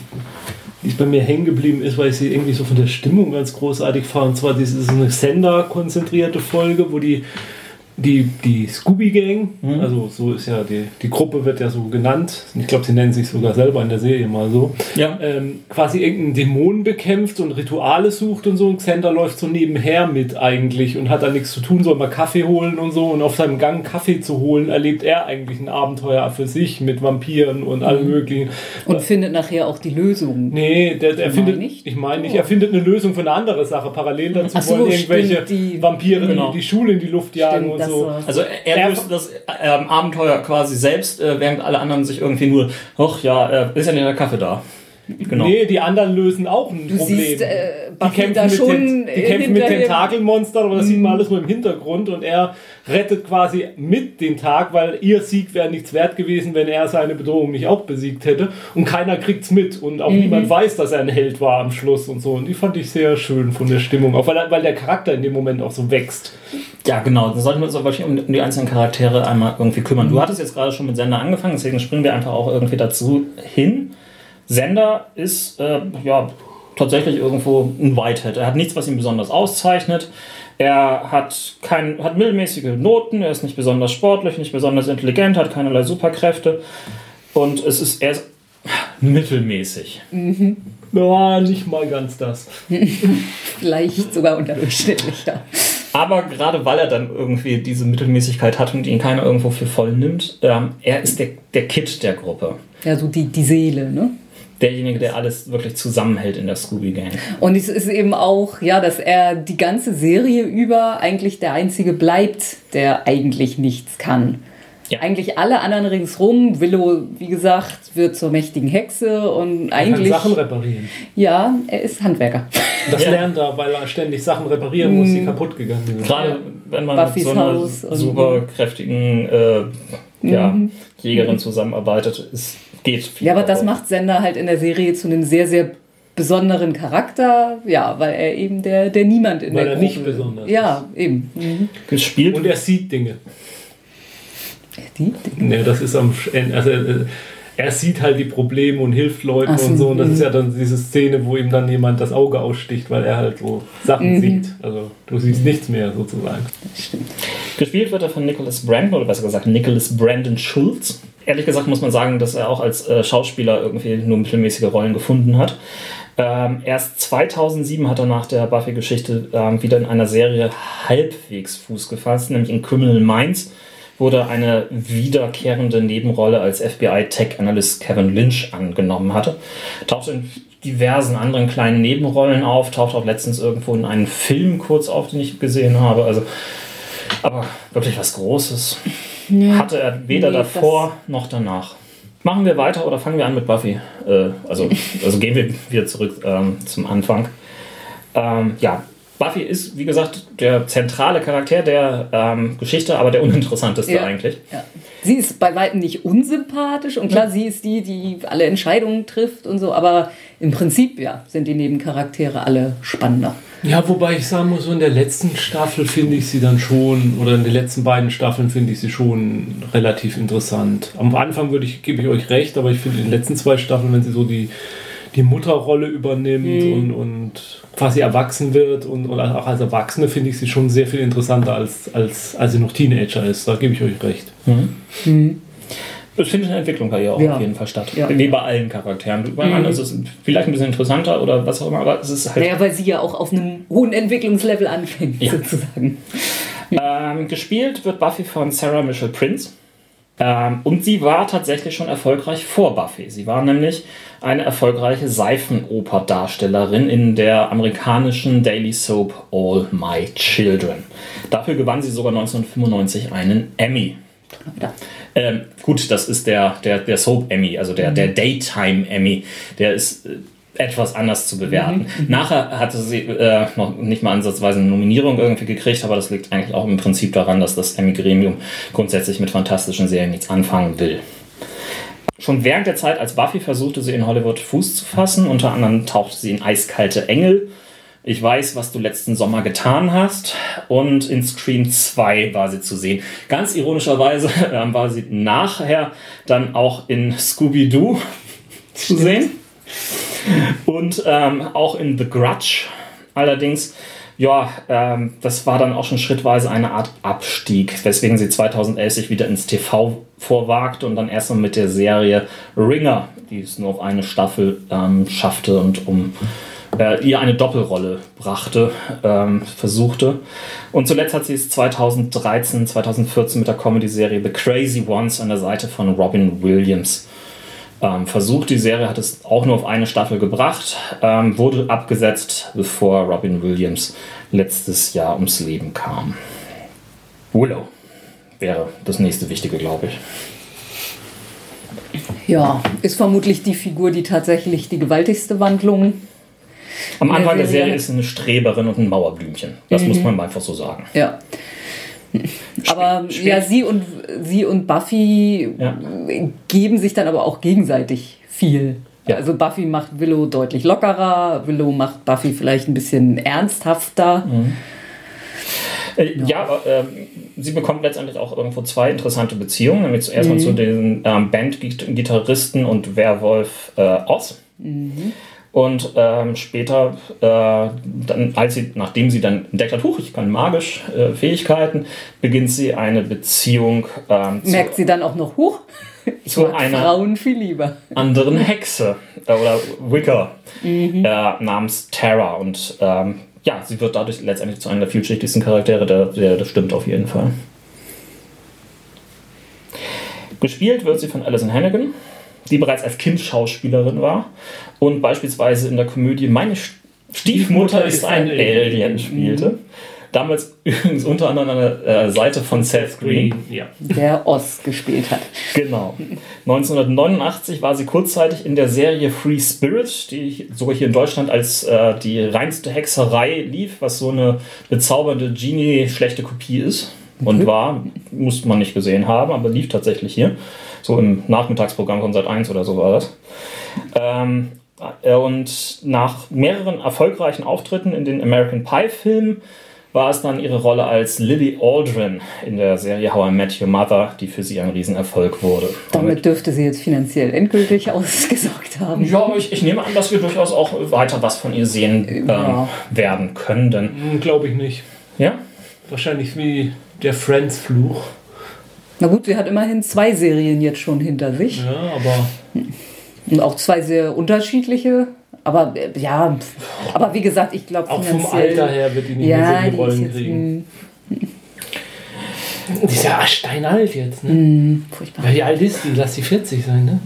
die bei mir hängen geblieben ist, weil ich sie irgendwie so von der Stimmung ganz großartig fand. Und zwar diese ist eine Sender-konzentrierte Folge, wo die die, die Scooby Gang, mhm. also so ist ja die, die Gruppe wird ja so genannt, ich glaube, sie nennen sich sogar selber in der Serie mal so, ja. ähm, quasi irgendeinen Dämonen bekämpft und Rituale sucht und so und Xander läuft so nebenher mit eigentlich und hat da nichts zu tun, soll mal Kaffee holen und so und auf seinem Gang Kaffee zu holen, erlebt er eigentlich ein Abenteuer für sich mit Vampiren und mhm. allem möglichen. Und da, findet nachher auch die Lösung. Nee, der, der findet, nicht? ich meine nicht, oh. er findet eine Lösung für eine andere Sache. Parallel dazu so, wollen irgendwelche stimmt, Vampire genau. die, die Schule in die Luft jagen stimmt, und so so. Also er löst das ähm, Abenteuer quasi selbst, äh, während alle anderen sich irgendwie nur, ach ja, äh, ist ja nicht der Kaffee da. Genau. Nee, die anderen lösen auch ein du Problem. Siehst, äh, die kämpfen, mit, schon die kämpfen mit Tentakelmonstern, aber das mhm. sieht man alles nur im Hintergrund und er rettet quasi mit den Tag, weil ihr Sieg wäre nichts wert gewesen, wenn er seine Bedrohung nicht auch besiegt hätte und keiner kriegt's mit und auch mhm. niemand weiß, dass er ein Held war am Schluss und so und die fand ich sehr schön von der Stimmung, auch weil, weil der Charakter in dem Moment auch so wächst. Ja, genau. Dann sollten wir uns auch wahrscheinlich um die einzelnen Charaktere einmal irgendwie kümmern. Mhm. Du hattest jetzt gerade schon mit Sender angefangen, deswegen springen wir einfach auch irgendwie dazu hin. Sender ist äh, ja tatsächlich irgendwo ein Whitehead. Er hat nichts, was ihn besonders auszeichnet. Er hat, kein, hat mittelmäßige Noten, er ist nicht besonders sportlich, nicht besonders intelligent, hat keinerlei Superkräfte. Und es ist, er ist mittelmäßig. Mhm. Ja, nicht mal ganz das. Vielleicht sogar unterdurchschnittlich, ja. Aber gerade weil er dann irgendwie diese Mittelmäßigkeit hat und ihn keiner irgendwo für voll nimmt, ähm, er ist der, der Kid der Gruppe. Ja, so die, die Seele, ne? Derjenige, der alles wirklich zusammenhält in der Scooby Gang. Und es ist eben auch, ja, dass er die ganze Serie über eigentlich der Einzige bleibt, der eigentlich nichts kann. Ja. Eigentlich alle anderen ringsrum. Willow, wie gesagt, wird zur mächtigen Hexe und er eigentlich. Kann Sachen reparieren. Ja, er ist Handwerker. Das ja. lernt er, weil er ständig Sachen reparieren muss, die mhm. kaputt gegangen sind. Gerade wenn man Buffys mit so einer super kräftigen äh, ja, mhm. Jägerin zusammenarbeitet, ist geht viel. Ja, aber das macht Sender halt in der Serie zu einem sehr, sehr besonderen Charakter, ja, weil er eben der, der Niemand in weil der Gruppe ist. Weil er nicht besonders Ja, ist. eben. Mhm. Gespielt. Und er sieht Dinge. Er sieht Dinge? Ja, das ist am Ende, also äh, er sieht halt die Probleme und hilft Leuten so, und so. Und das ist ja dann diese Szene, wo ihm dann jemand das Auge aussticht, weil er halt so Sachen mhm. sieht. Also du siehst nichts mehr sozusagen. Das stimmt. Gespielt wird er von Nicholas Brandon, oder besser gesagt Nicholas Brandon Schulz. Ehrlich gesagt muss man sagen, dass er auch als äh, Schauspieler irgendwie nur mittelmäßige Rollen gefunden hat. Ähm, erst 2007 hat er nach der Buffy-Geschichte ähm, wieder in einer Serie halbwegs Fuß gefasst, nämlich in Criminal Minds wurde eine wiederkehrende Nebenrolle als FBI-Tech-Analyst Kevin Lynch angenommen hatte. Tauchte in diversen anderen kleinen Nebenrollen auf, taucht auch letztens irgendwo in einem Film kurz auf, den ich gesehen habe. Also, aber wirklich was Großes nee. hatte er weder nee, davor noch danach. Machen wir weiter oder fangen wir an mit Buffy? Äh, also, also gehen wir wieder zurück ähm, zum Anfang. Ähm, ja, Buffy ist, wie gesagt, der zentrale Charakter der ähm, Geschichte, aber der uninteressanteste ja, eigentlich. Ja. Sie ist bei weitem nicht unsympathisch und klar, ja. sie ist die, die alle Entscheidungen trifft und so, aber im Prinzip ja, sind die Nebencharaktere alle spannender. Ja, wobei ich sagen muss, so in der letzten Staffel finde ich sie dann schon, oder in den letzten beiden Staffeln finde ich sie schon relativ interessant. Am Anfang würde ich, gebe ich euch recht, aber ich finde in den letzten zwei Staffeln, wenn sie so die, die Mutterrolle übernimmt mhm. und, und quasi erwachsen wird und, und auch als Erwachsene finde ich sie schon sehr viel interessanter als, als, als sie noch Teenager ist. Da gebe ich euch recht. Mhm. Mhm. Es findet eine Entwicklung bei ihr auch ja. auf jeden Fall statt. Ja. Wie bei allen Charakteren. Bei mhm. anderen ist es vielleicht ein bisschen interessanter oder was auch immer, aber es ist halt. Naja, weil sie ja auch auf einem hohen Entwicklungslevel anfängt, ja. sozusagen. Ähm, gespielt wird Buffy von Sarah Michelle Prince. Ähm, und sie war tatsächlich schon erfolgreich vor Buffy. Sie war nämlich eine erfolgreiche Seifenoper-Darstellerin in der amerikanischen Daily Soap All My Children. Dafür gewann sie sogar 1995 einen Emmy. Ähm, gut, das ist der, der, der Soap Emmy, also der, der Daytime Emmy. Der ist äh, etwas anders zu bewerten. Nachher hatte sie äh, noch nicht mal ansatzweise eine Nominierung irgendwie gekriegt, aber das liegt eigentlich auch im Prinzip daran, dass das Emmy-Gremium grundsätzlich mit fantastischen Serien nichts anfangen will. Schon während der Zeit als Buffy versuchte sie in Hollywood Fuß zu fassen. Unter anderem tauchte sie in Eiskalte Engel. Ich weiß, was du letzten Sommer getan hast. Und in Scream 2 war sie zu sehen. Ganz ironischerweise ähm, war sie nachher dann auch in Scooby-Doo zu sehen. Und ähm, auch in The Grudge. Allerdings, ja, ähm, das war dann auch schon schrittweise eine Art Abstieg, weswegen sie 2011 sich wieder ins TV vorwagte und dann erstmal mit der Serie Ringer, die es nur auf eine Staffel ähm, schaffte und um äh, ihr eine Doppelrolle brachte, ähm, versuchte. Und zuletzt hat sie es 2013, 2014 mit der Comedy-Serie The Crazy Ones an der Seite von Robin Williams ähm, versucht. Die Serie hat es auch nur auf eine Staffel gebracht, ähm, wurde abgesetzt, bevor Robin Williams letztes Jahr ums Leben kam. Willow wäre das nächste Wichtige, glaube ich. Ja, ist vermutlich die Figur, die tatsächlich die gewaltigste Wandlung. Am der Anfang der Serie- ist eine Streberin und ein Mauerblümchen. Das muss man einfach so sagen. Ja. Aber Spiel- ja, sie und, sie und Buffy Ja. geben sich dann aber auch gegenseitig viel. Ja. Also Buffy macht Willow deutlich lockerer, Willow macht Buffy vielleicht ein bisschen ernsthafter. Äh, ja, aber ähm, sie bekommt letztendlich auch irgendwo zwei interessante Beziehungen. Nämlich zuerst mal zu den ähm, Bandgitarristen und Werwolf äh, Oz. Und ähm, später, äh, dann, als sie, nachdem sie dann entdeckt hat, huch, ich kann magisch äh, Fähigkeiten, beginnt sie eine Beziehung ähm, zu Merkt sie dann auch noch hoch? Ich Zu einer- Frauen viel lieber. anderen Hexe äh, oder Wicca äh, namens Terra. Und ähm, ja, sie wird dadurch letztendlich zu einer der vielschichtigsten Charaktere, der, der, das stimmt auf jeden Fall. Gespielt wird sie von Alison Hannigan, die bereits als Kind Schauspielerin war und beispielsweise in der Komödie Meine St- Stiefmutter ist ein Alien spielte. Damals übrigens unter anderem an der äh, Seite von Seth Green. Ja. Der Oz gespielt hat. Genau. 1989 war sie kurzzeitig in der Serie Free Spirit, die sogar hier in Deutschland als äh, die reinste Hexerei lief, was so eine bezaubernde Genie schlechte Kopie ist. Und war, muss man nicht gesehen haben, aber lief tatsächlich hier. So im Nachmittagsprogramm von Sat 1 oder so war das. Ähm, äh, und nach mehreren erfolgreichen Auftritten in den American Pie-Filmen war es dann ihre Rolle als Lily Aldrin in der Serie How I Met Your Mother, die für sie ein Riesenerfolg wurde. Damit dürfte sie jetzt finanziell endgültig ausgesorgt haben. Ja, aber ich, ich nehme an, dass wir durchaus auch weiter was von ihr sehen ähm, Ja. werden können. Denn, Glaube ich nicht. ja? Wahrscheinlich wie der Friends-Fluch. Na gut, sie hat immerhin zwei Serien jetzt schon hinter sich. Ja, aber Und auch zwei sehr unterschiedliche. Aber äh, ja, aber wie gesagt, ich glaube auch vom Alter her wird die nicht mehr Ja, so die die ist Rollen jetzt kriegen. Die ist ja steinalt jetzt, ne? mh, furchtbar. Ja, wie alt ist die? Lass die 40 sein, ne?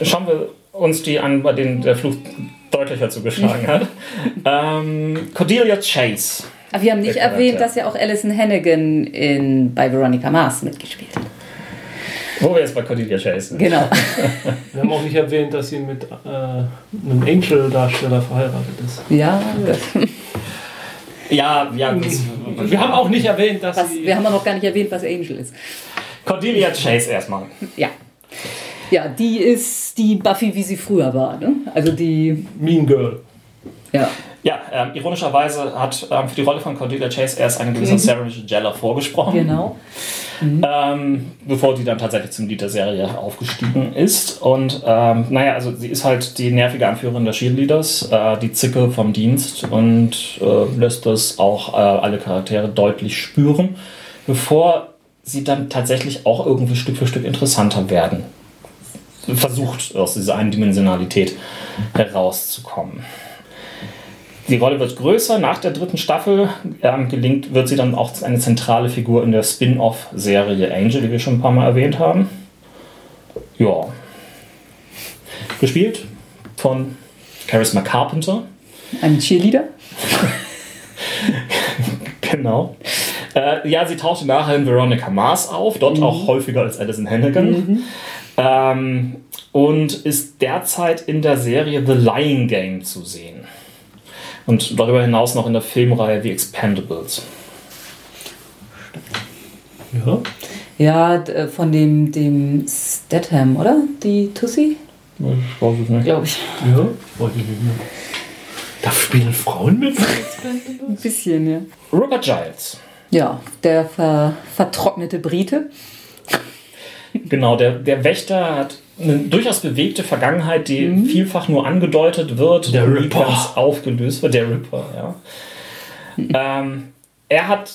Schauen wir uns die an, bei denen der Fluch deutlicher zugeschlagen hat. ähm, Cordelia Chase. Aber wir haben nicht erwähnt, dass ja auch Alison Hannigan in, bei Veronica Mars mitgespielt hat. Wo wir jetzt bei Cordelia Chase sind. Genau. Wir haben auch nicht erwähnt, dass sie mit äh, einem Angel-Darsteller verheiratet ist. ja, das, Ja, ja. Das, Wir haben auch nicht erwähnt, dass was, sie. wir haben auch noch gar nicht erwähnt, was Angel ist. Cordelia Chase erstmal. Ja. Ja, die ist die Buffy, wie sie früher war. Ne? Also die, Mean Girl. ja. Ja, ähm, ironischerweise hat ähm, für die Rolle von Cordelia Chase erst eine gewisse Sarah Michelle vorgesprochen. Genau. ähm, bevor die dann tatsächlich zum Lied der Serie aufgestiegen ist. Und ähm, naja, also sie ist halt die nervige Anführerin der Cheerleaders, äh, die Zicke vom Dienst und äh, lässt das auch äh, alle Charaktere deutlich spüren, bevor sie dann tatsächlich auch irgendwie Stück für Stück interessanter werden. Versucht aus dieser Eindimensionalität herauszukommen. Die Rolle wird größer. Nach der dritten Staffel ähm, gelingt, wird sie dann auch eine zentrale Figur in der Spin-off-Serie Angel, die wir schon ein paar Mal erwähnt haben. Ja. Gespielt von Charisma Carpenter. Ein Cheerleader. Genau. Äh, ja, sie tauchte nachher in Veronica Mars auf, dort mhm. auch häufiger als Alison Hannigan. Mhm. Ähm, und ist derzeit in der Serie The Lying Game zu sehen. Und darüber hinaus noch in der Filmreihe The Expendables. Ja. Ja, äh, von dem, dem Statham, oder? Die Tussi? Ich weiß es nicht. Glaube ich. Ja, weiß ich nicht mehr. Da spielen Frauen mit? Ein bisschen, ja. Robert Giles. Ja, der ver vertrocknete Brite. Genau, der, der Wächter hat eine durchaus bewegte Vergangenheit, die mhm. vielfach nur angedeutet wird der und ganz aufgelöst wird. Der Ripper, ja. ähm, er hat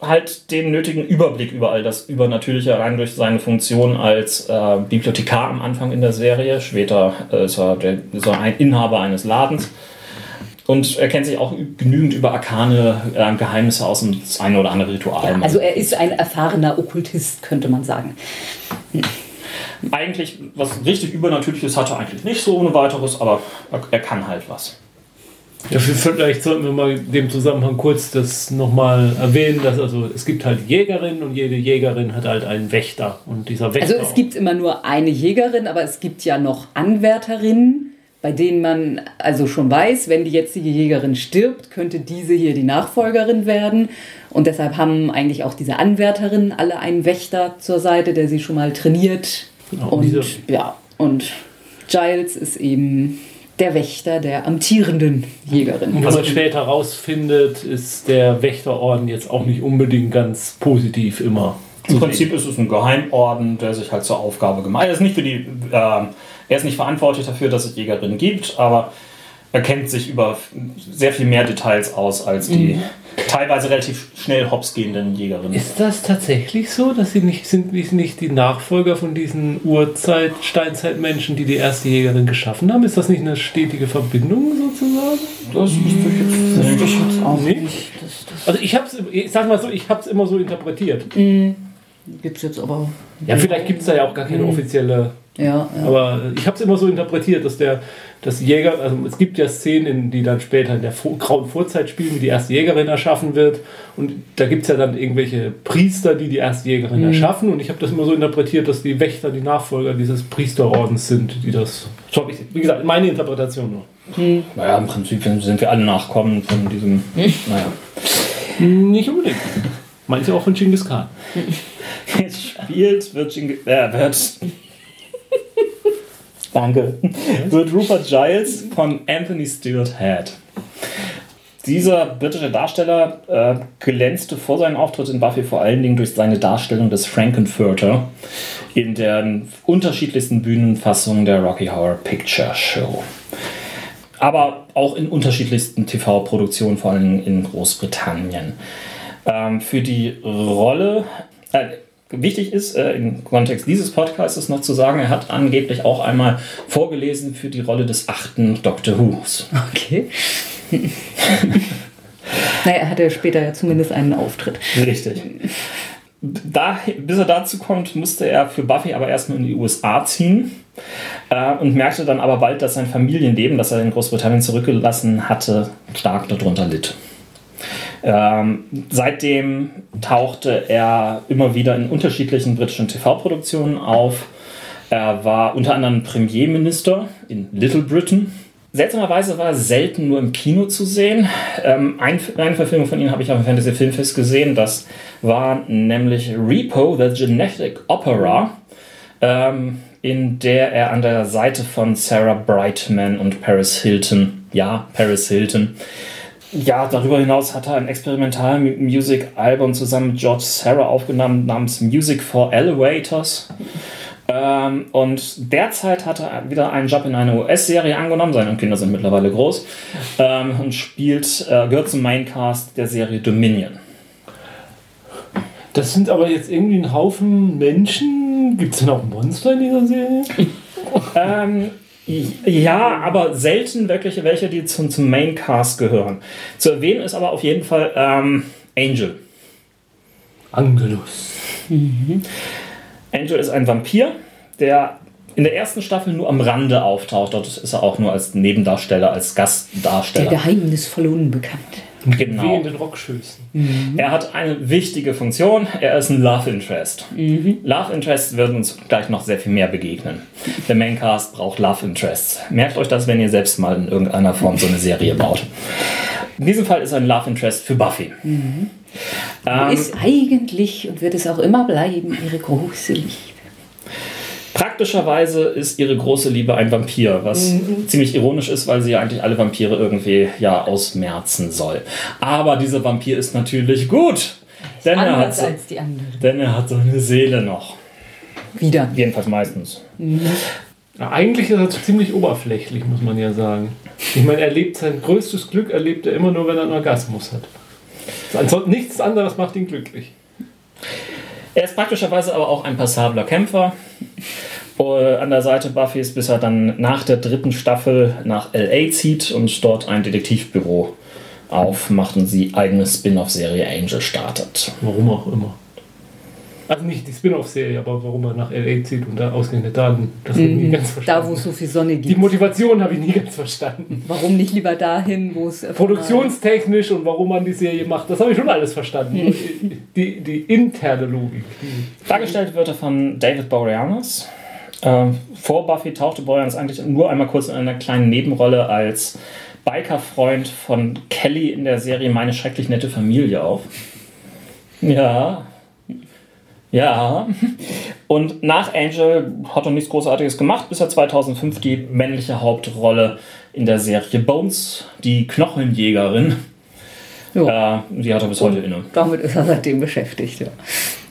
halt den nötigen Überblick über all das Übernatürliche rein durch seine Funktion als äh, Bibliothekar am Anfang in der Serie. Später äh, ist, er der, ist er ein Inhaber eines Ladens. Und er kennt sich auch genügend über arkane äh, Geheimnisse aus und das eine oder andere Ritual. Ja, also er ist ein erfahrener Okkultist, könnte man sagen. Hm. Eigentlich, was richtig Übernatürliches hat er eigentlich nicht so ohne weiteres, aber er, er kann halt was. Ja, vielleicht sollten wir mal in dem Zusammenhang kurz das nochmal erwähnen, dass also es gibt halt Jägerinnen und jede Jägerin hat halt einen Wächter und dieser Wächter. Also es gibt immer nur eine Jägerin, aber es gibt ja noch Anwärterinnen, bei denen man also schon weiß, wenn die jetzige Jägerin stirbt, könnte diese hier die Nachfolgerin werden. Und deshalb haben eigentlich auch diese Anwärterinnen alle einen Wächter zur Seite, der sie schon mal trainiert. Genau, und ja, und Giles ist eben der Wächter der amtierenden Jägerin. Und was man später herausfindet, ist der Wächterorden jetzt auch nicht unbedingt ganz positiv immer. Im Prinzip ist es ein Geheimorden, der sich halt zur Aufgabe gemacht hat. Er ist nicht für die, äh, er ist nicht verantwortlich dafür, dass es Jägerinnen gibt, aber er kennt sich über sehr viel mehr Details aus als die mhm. teilweise relativ schnell hops gehenden Jägerinnen. Ist das tatsächlich so, dass sie nicht sind, wie nicht die Nachfolger von diesen Urzeit, Steinzeitmenschen, die die erste Jägerin geschaffen haben? Ist das nicht eine stetige Verbindung sozusagen? Das wüsste ich jetzt, jetzt auch nicht. Also ich hab's, ich sag mal so, ich habe es immer so interpretiert. Mhm. Gibt es jetzt aber. Ja, vielleicht gibt es da ja auch gar keine mhm. offizielle. Ja, ja. Aber ich habe es immer so interpretiert, dass der dass Jäger, also es gibt ja Szenen, die dann später in der grauen Vorzeit spielen, wie die erste Jägerin erschaffen wird. Und da gibt es ja dann irgendwelche Priester, die die erste Jägerin mhm. erschaffen. Und ich habe das immer so interpretiert, dass die Wächter die Nachfolger dieses Priesterordens sind, die das. So habe ich, wie gesagt, meine Interpretation nur. Mhm. Naja, im Prinzip sind wir alle Nachkommen von diesem. Mhm. Naja. Nicht unbedingt. Manche auch von Genghis Khan. Jetzt spielt wird, Genghis, äh, wird Danke. Wird Rupert Giles von Anthony Stewart Head. Dieser britische Darsteller äh, glänzte vor seinem Auftritt in Buffy vor allen Dingen durch seine Darstellung des Frankenfurter in den unterschiedlichsten Bühnenfassungen der Rocky Horror Picture Show. Aber auch in unterschiedlichsten TV-Produktionen, vor allem in Großbritannien. Ähm, für die Rolle, äh, Wichtig ist äh, im Kontext dieses Podcasts noch zu sagen, er hat angeblich auch einmal vorgelesen für die Rolle des achten Doctor Who's. Okay. naja, er hatte später ja zumindest einen Auftritt. Richtig. Da, bis er dazu kommt, musste er für Buffy aber erstmal in die USA ziehen äh, und merkte dann aber bald, dass sein Familienleben, das er in Großbritannien zurückgelassen hatte, stark darunter litt. Ähm, seitdem tauchte er immer wieder in unterschiedlichen britischen TV-Produktionen auf. Er war unter anderem Premierminister in Little Britain. Seltsamerweise war er selten nur im Kino zu sehen. Ähm, ein, eine Verfilmung von ihm habe ich auf dem Fantasy Filmfest gesehen. Das war nämlich Repo, the Genetic Opera, ähm, in der er an der Seite von Sarah Brightman und Paris Hilton, ja, Paris Hilton, ja, darüber hinaus hat er ein Experimental-Music-Album zusammen mit George Sarah aufgenommen namens Music for Elevators. Ähm, und derzeit hat er wieder einen Job in einer US-Serie angenommen. Seine Kinder sind mittlerweile groß. Ähm, und spielt, äh, gehört zum Maincast der Serie Dominion. Das sind aber jetzt irgendwie ein Haufen Menschen. Gibt es denn auch Monster in dieser Serie? ähm, ja, aber selten wirklich welche, die zum, zum Maincast gehören. Zu erwähnen ist aber auf jeden Fall ähm, Angel. Angelus. Mhm. Angel ist ein Vampir, der in der ersten Staffel nur am Rande auftaucht. Dort ist er auch nur als Nebendarsteller, als Gastdarsteller. Der geheimnisvolle Unbekannte. Und Genau. Weh in den Rockschößen. Er hat eine wichtige Funktion. Er ist ein Love Interest. Love Interests werden uns gleich noch sehr viel mehr begegnen. Der Maincast braucht Love Interests. Merkt euch das, wenn ihr selbst mal in irgendeiner Form so eine Serie baut. In diesem Fall ist er ein Love Interest für Buffy. Ähm, Ist eigentlich und wird es auch immer bleiben ihre große Liebe. Praktischerweise ist ihre große Liebe ein Vampir, was ziemlich ironisch ist, weil sie ja eigentlich alle Vampire irgendwie ja ausmerzen soll. Aber dieser Vampir ist natürlich gut, denn er, hat, Anders so- als die anderen. denn er hat seine Seele noch. Wieder. Jedenfalls meistens. Ja, eigentlich ist er ziemlich oberflächlich, muss man ja sagen. Ich meine, er lebt sein größtes Glück, erlebt er immer nur, wenn er einen Orgasmus hat. Ansonsten nichts anderes macht ihn glücklich. Er ist praktischerweise aber auch ein passabler Kämpfer. An der Seite Buffys, bis er dann nach der dritten Staffel nach LA zieht und dort ein Detektivbüro aufmacht und sie eigene Spin-off-Serie Angel startet. Warum auch immer. Also nicht die Spin-off-Serie, aber warum er nach L.A. zieht und da ausgerechnet da, das habe ich nie ganz Da, verstanden. wo es so viel Sonne die gibt. Motivation habe ich nie ganz verstanden. Warum nicht lieber dahin, wo es. Produktionstechnisch und warum man die Serie macht, das habe ich schon alles verstanden. Die, die interne Logik. Die, Dargestellt wird er von David Boreanaz. Ähm, vor Buffy tauchte Boreanaz eigentlich nur einmal kurz in einer kleinen Nebenrolle als Bikerfreund von Kelly in der Serie Meine schrecklich nette Familie auf. Ja. Ja. Und nach Angel hat er nichts Großartiges gemacht, bis er 2005 die männliche Hauptrolle in der Serie Bones, die Knochenjägerin, Ja. äh, die hat er bis heute inne. Damit ist er seitdem beschäftigt, ja.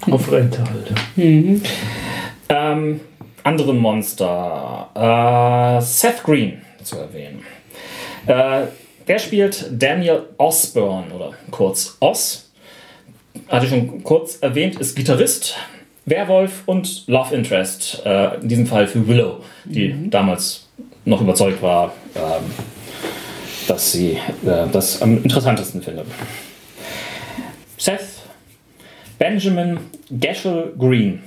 auf Rente halt. Ähm, andere Monster. Äh, Seth Green zu erwähnen. Äh, der spielt Daniel Osborne oder kurz Oz. Hatte ich schon kurz erwähnt, ist Gitarrist, Werwolf und Love Interest. Äh, in diesem Fall für Willow, die damals noch überzeugt war, ähm, dass sie äh, das am interessantesten findet. Seth Benjamin Gashel Green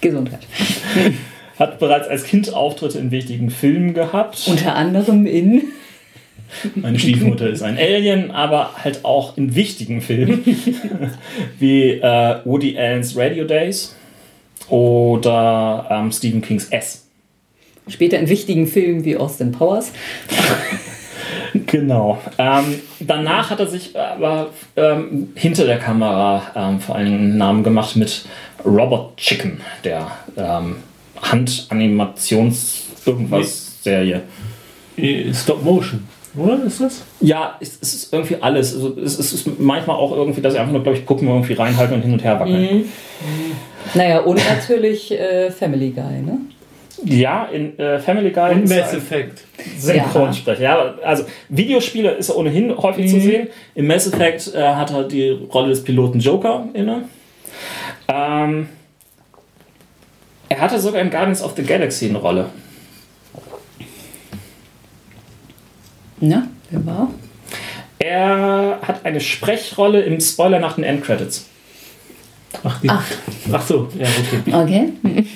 Gesundheit. hat bereits als Kind Auftritte in wichtigen Filmen gehabt. Unter anderem in. Meine Stiefmutter ist ein Alien, aber halt auch in wichtigen Filmen wie äh, Woody Allen's Radio Days oder ähm, Stephen Kings S. Später in wichtigen Filmen wie Austin Powers. Genau. Ähm, danach hat er sich aber ähm, hinter der Kamera ähm, vor allen Dingen einen Namen gemacht mit Robot Chicken, der ähm, Handanimations-Irgendwas-Serie. Äh, Stop Motion, oder? Ist das? Ja, es, es ist irgendwie alles. Also es, es ist manchmal auch irgendwie, dass sie einfach nur, glaube ich, gucken, irgendwie reinhalten und hin und her wackeln. Naja, und natürlich äh, Family Guy, ne? Ja, in äh, Family Guy Und ist er Mass Effect. Synchronsprecher. Ja. also Videospiele ist er ohnehin häufig zu sehen. Im Mass Effect äh, hat er die Rolle des Piloten Joker inne. Ähm, er hatte sogar in Guardians of the Galaxy eine Rolle. Na, wer war? Er hat eine Sprechrolle im Spoiler nach den Endcredits. Ach, die. Ach. so, ja, okay. Okay.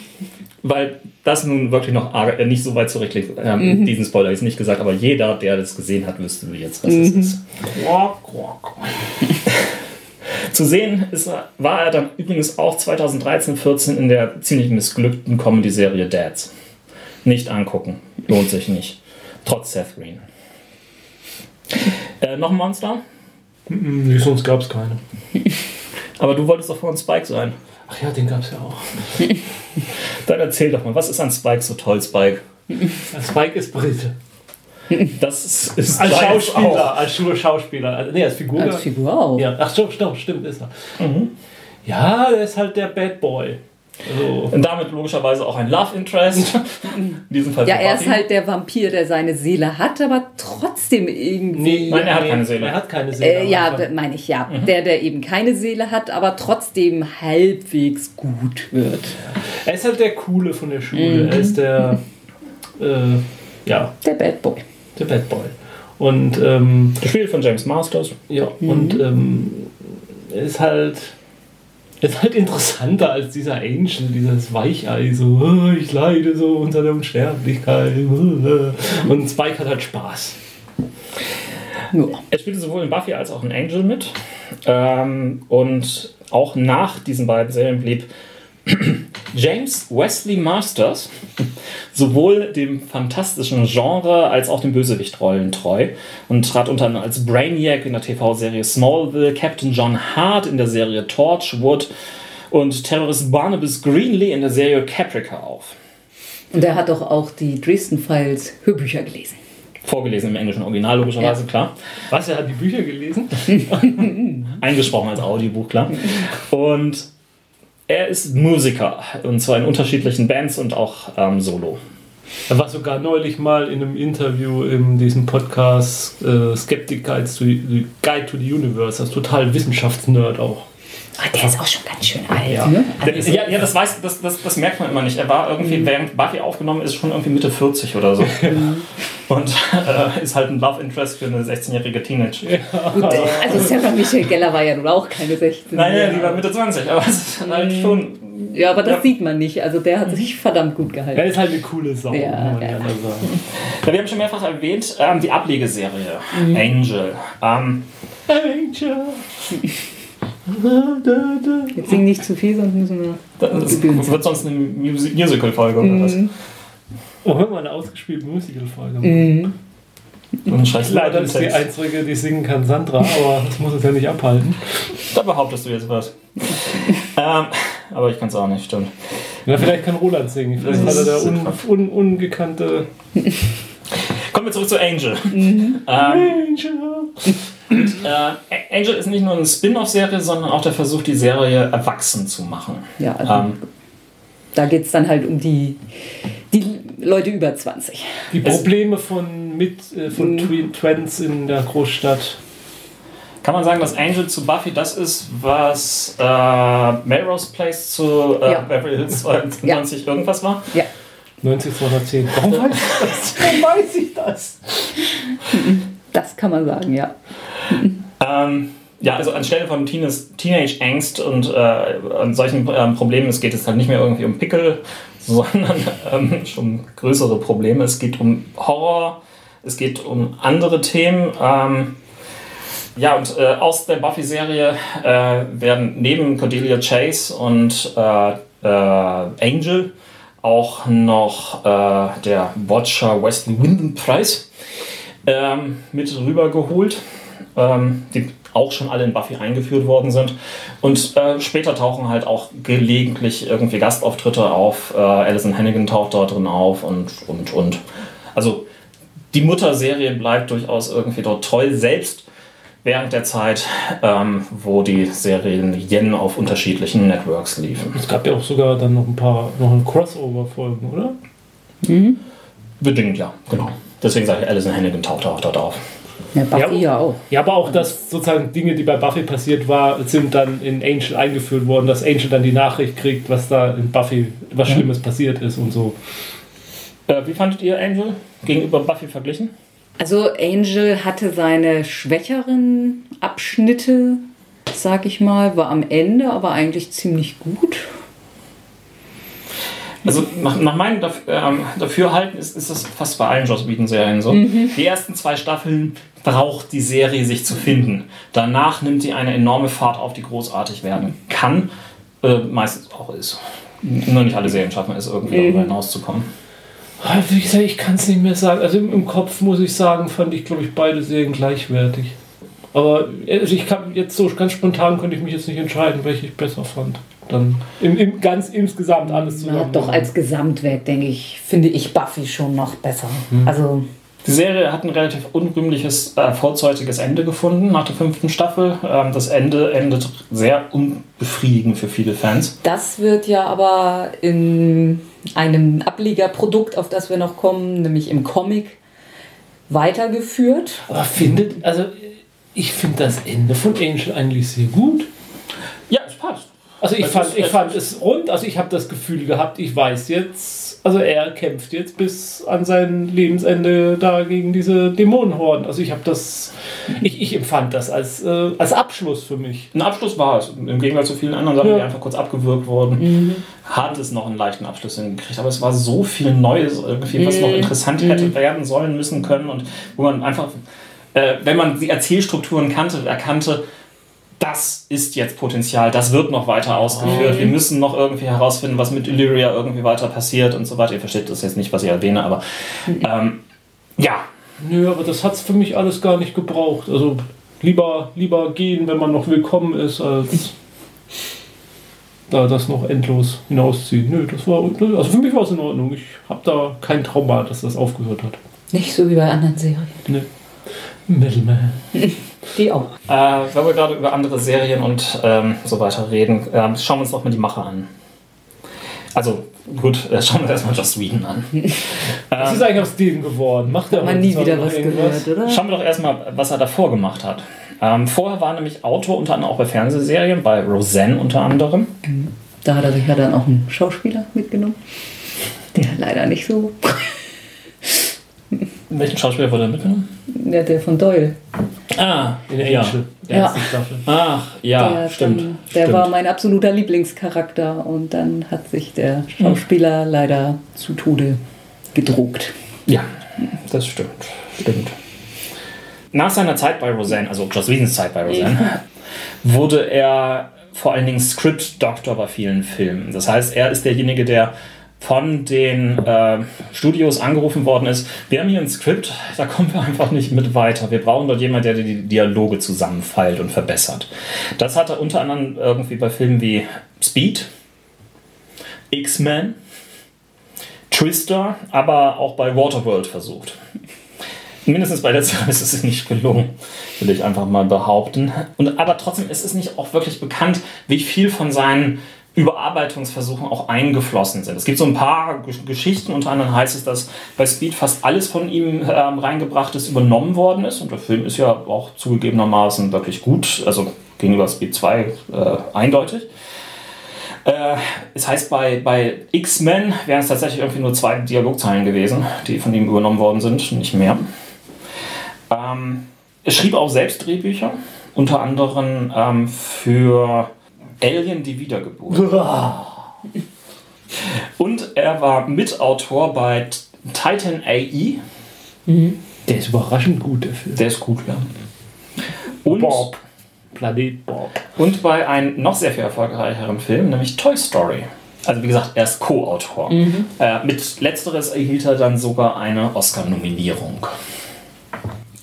Weil das nun wirklich noch äh, nicht so weit zurückliegt. Ähm, Diesen Spoiler ist nicht gesagt, aber jeder, der das gesehen hat, wüsste jetzt, was es ist. Zu sehen ist, war er dann übrigens auch 2013, 14 in der ziemlich missglückten Comedy-Serie Dads. Nicht angucken. Lohnt sich nicht. Trotz Seth Green. Äh, noch ein Monster? Nee, sonst gab es keine. Aber du wolltest doch vorhin Spike sein. Ach ja, den gab es ja auch. Dann erzähl doch mal, was ist an Spike so toll, Spike? Spike ist Brite. Das ist, ist Als Schauspieler, auch. als Schauspieler. Also, nee, als Figur. Als Figur auch. Ja, ach so, stimmt, stimmt, ist er. Ja, der ist halt der Bad Boy. Also, Und damit logischerweise auch ein Love Interest. In diesem Fall Ja, er ist halt der Vampir, der seine Seele hat, aber trotzdem irgendwie. Nein, er hat keine Seele. Er hat keine Seele. Äh, ja, meine ich ja. Der, der eben keine Seele hat, aber trotzdem halbwegs gut wird. er ist halt der Coole von der Schule. Er ist der, äh, ja, Der Bad Boy. Der Bad Boy. Und, ähm, Gespielt von James Masters. ja, und ähm, ist halt. Ist halt interessanter als dieser Angel, dieses Weichei, so, "Oh, ich leide so unter der Unsterblichkeit. Und Spike hat halt Spaß. Ja. Er spielte sowohl in Buffy als auch in Angel mit. Ähm, und auch nach diesen beiden Serien blieb James Wesley Masters sowohl dem fantastischen Genre als auch den Bösewichtrollen treu und trat unter anderem als Brainiac in der TV-Serie Smallville, Captain John Hart in der Serie Torchwood und Terrorist Barnabas Greenlee in der Serie Caprica auf. Und er hat doch auch die Dresden Files Hörbücher gelesen. Vorgelesen im englischen Original, logischerweise, ja. klar. Was, er hat die Bücher gelesen? Eingesprochen als Audiobuch, klar. Und er ist Musiker und zwar in unterschiedlichen Bands und auch ähm, solo. Er war sogar neulich mal in einem Interview in diesem Podcast äh, Skeptic Guides to, Guide to the Universe, das ist total Wissenschaftsnerd auch. Oh, der ist auch schon ganz schön alt. Ja, ne? also ja, ja, das, weiß, das, das, das merkt man immer nicht. Er war irgendwie, mhm. während Buffy aufgenommen ist, schon irgendwie Mitte 40 oder so. Und äh, ist halt ein Love Interest für eine 16-jährige Teenager. Ja. Gut, also Sarah Michelle Geller war ja nun auch keine 16. Nein, ja, die war Mitte 20, aber es ist halt mhm. schon. Ja, aber das ja. sieht man nicht. Also der hat sich verdammt gut gehalten. Er ist halt eine coole Sau. Ja, ja. ja wir haben schon mehrfach erwähnt, ähm, die Ablegeserie mhm. Angel. Ähm, Angel. Jetzt sing nicht zu viel, sonst müssen wir. Das wird sonst eine Musical-Folge oder was? Oh, hör mal eine ausgespielte Musical-Folge. Mhm. Leider ist die einzige, die singen kann, Sandra, aber das muss es ja nicht abhalten. Da behauptest du jetzt was. ähm, aber ich kann es auch nicht, stimmt. Ja, vielleicht kann Roland singen. Vielleicht hat er da un, un, ungekannte. Kommen wir zurück zu Angel. Mhm. Ähm, Angel. Und, äh, Angel ist nicht nur eine Spin-off-Serie, sondern auch der Versuch, die Serie erwachsen zu machen. Ja, also ähm, da geht es dann halt um die Leute über 20. Die Probleme von, mit, äh, von mhm. Twins in der Großstadt. Kann man sagen, dass Angel zu Buffy das ist, was äh, Melrose Place zu äh, ja. Beverly Hills 92 ja. irgendwas war? Ja. 90 210. Warum weiß ich das? Warum weiß ich das? Das kann man sagen, ja. ähm, ja, also anstelle von Teenage-Angst und äh, an solchen ähm, Problemen, es geht es halt nicht mehr irgendwie um Pickel, sondern ähm, schon größere Probleme. Es geht um Horror, es geht um andere Themen. Ähm, ja, und äh, aus der Buffy-Serie äh, werden neben Cordelia Chase und äh, äh, Angel auch noch äh, der Watcher Wesley Winden Price ähm, mit rübergeholt, ähm, die auch schon alle in Buffy eingeführt worden sind. Und äh, später tauchen halt auch gelegentlich irgendwie Gastauftritte auf. Äh, Alison Hannigan taucht dort drin auf und, und, und. Also die Mutterserie bleibt durchaus irgendwie dort treu, selbst während der Zeit, ähm, wo die Serien Yen auf unterschiedlichen Networks liefen. Es gab ja auch sogar dann noch ein paar noch ein Crossover-Folgen, oder? Mhm. Bedingt, ja, genau. Deswegen sage ich, Alison Hannigan taucht auch dort auf. Ja, Buffy ja, ja, auch. Ja, aber auch, dass sozusagen Dinge, die bei Buffy passiert war, sind dann in Angel eingeführt worden, dass Angel dann die Nachricht kriegt, was da in Buffy, was mhm. Schlimmes passiert ist und so. Äh, wie fandet ihr Angel gegenüber Buffy verglichen? Also Angel hatte seine schwächeren Abschnitte, sag ich mal, war am Ende aber eigentlich ziemlich gut. Also nach, nach meinem ähm, Dafürhalten ist, ist das fast bei allen Joss Whedon-Serien so. Mhm. Die ersten zwei Staffeln braucht die Serie sich zu finden. Danach nimmt sie eine enorme Fahrt auf, die großartig werden kann. Äh, meistens auch ist. Nur nicht alle Serien schaffen es, irgendwie darüber mhm. hinauszukommen. Ah, wie gesagt, ich kann es nicht mehr sagen. Also im, im, Kopf muss ich sagen, fand ich, glaube ich, beide Serien gleichwertig. Aber also ich kann jetzt so ganz spontan könnte ich mich jetzt nicht entscheiden, welche ich besser fand. Dann im, im ganz insgesamt alles zusammen. Ja, doch als Gesamtwerk, denke ich, finde ich Buffy schon noch besser. Mhm. Also die Serie hat ein relativ unrühmliches, äh, vorzeitiges Ende gefunden nach der fünften Staffel. Ähm, das Ende endet sehr unbefriedigend für viele Fans. Das wird ja aber in einem Ablegerprodukt, auf das wir noch kommen, nämlich im Comic, weitergeführt. Aber findet, also ich finde das Ende von Angel eigentlich sehr gut. Also ich fand, ich fand es rund, also ich habe das Gefühl gehabt, ich weiß jetzt, also er kämpft jetzt bis an sein Lebensende da gegen diese Dämonenhorden. Also ich habe das, ich, ich empfand das als, äh, als Abschluss für mich. Ein Abschluss war es, im Gegensatz zu vielen anderen Sachen, ja. die einfach kurz abgewürgt wurden, mhm. hat es noch einen leichten Abschluss hingekriegt. Aber es war so viel Neues irgendwie, was mhm. noch interessant hätte mhm. werden sollen müssen können und wo man einfach äh, wenn man die Erzählstrukturen kannte, erkannte, das ist jetzt Potenzial, das wird noch weiter ausgeführt. Wir müssen noch irgendwie herausfinden, was mit Illyria irgendwie weiter passiert und so weiter. Ihr versteht das jetzt nicht, was ich erwähne, aber ähm, ja. Nö, aber das hat es für mich alles gar nicht gebraucht. Also lieber, lieber gehen, wenn man noch willkommen ist, als da das noch endlos hinausziehen. Nö, das war, also für mich war es in Ordnung. Ich habe da kein Trauma, dass das aufgehört hat. Nicht so wie bei anderen Serien. Nee. Middleman. Die auch. Äh, wenn wir gerade über andere Serien und ähm, so weiter reden, äh, schauen wir uns doch mal die Macher an. Also gut, äh, schauen wir uns erstmal Joss Whedon an. Was ist eigentlich aus dem geworden? Macht er Hat man nie wieder was irgendwas? gehört, oder? Schauen wir doch erstmal, was er davor gemacht hat. Ähm, vorher war er nämlich Autor unter anderem auch bei Fernsehserien, bei Roseanne unter anderem. Da hat er sich ja dann auch einen Schauspieler mitgenommen. Der leider nicht so. Welchen Schauspieler wurde er mitgenommen? Der, der von Doyle. Ah, In der ja. Angel. Ja. Erste Staffel. Ach, ja, der stimmt. Dann, der stimmt. war mein absoluter Lieblingscharakter und dann hat sich der Schauspieler leider zu Tode gedruckt. Ja, das stimmt. Stimmt. Nach seiner Zeit bei Roseanne, also Joss Whedons Zeit bei Roseanne, wurde er vor allen Dingen Script-Doktor bei vielen Filmen. Das heißt, er ist derjenige, der von den äh, Studios angerufen worden ist. Wir haben hier ein Skript, da kommen wir einfach nicht mit weiter. Wir brauchen dort jemanden, der die Dialoge zusammenfeilt und verbessert. Das hat er unter anderem irgendwie bei Filmen wie Speed, X-Men, Twister, aber auch bei Waterworld versucht. Mindestens bei letzterem ist es nicht gelungen, will ich einfach mal behaupten. Und, aber trotzdem ist es nicht auch wirklich bekannt, wie viel von seinen Überarbeitungsversuchen auch eingeflossen sind. Es gibt so ein paar Gesch- Geschichten, unter anderem heißt es, dass bei Speed fast alles von ihm ähm, reingebrachtes übernommen worden ist. Und der Film ist ja auch zugegebenermaßen wirklich gut, also gegenüber Speed 2 äh, eindeutig. Äh, es heißt, bei, bei X-Men wären es tatsächlich irgendwie nur zwei Dialogzeilen gewesen, die von ihm übernommen worden sind, nicht mehr. Ähm, er schrieb auch selbst Drehbücher, unter anderem ähm, für Alien die Wiedergeburt. Und er war Mitautor bei Titan AE. Der ist überraschend gut, der Film. Der ist gut, ja. Und, Bob. Planet Bob. und bei einem noch sehr viel erfolgreicheren Film, nämlich Toy Story. Also wie gesagt, er ist Co-Autor. Äh, mit letzteres erhielt er dann sogar eine Oscar-Nominierung.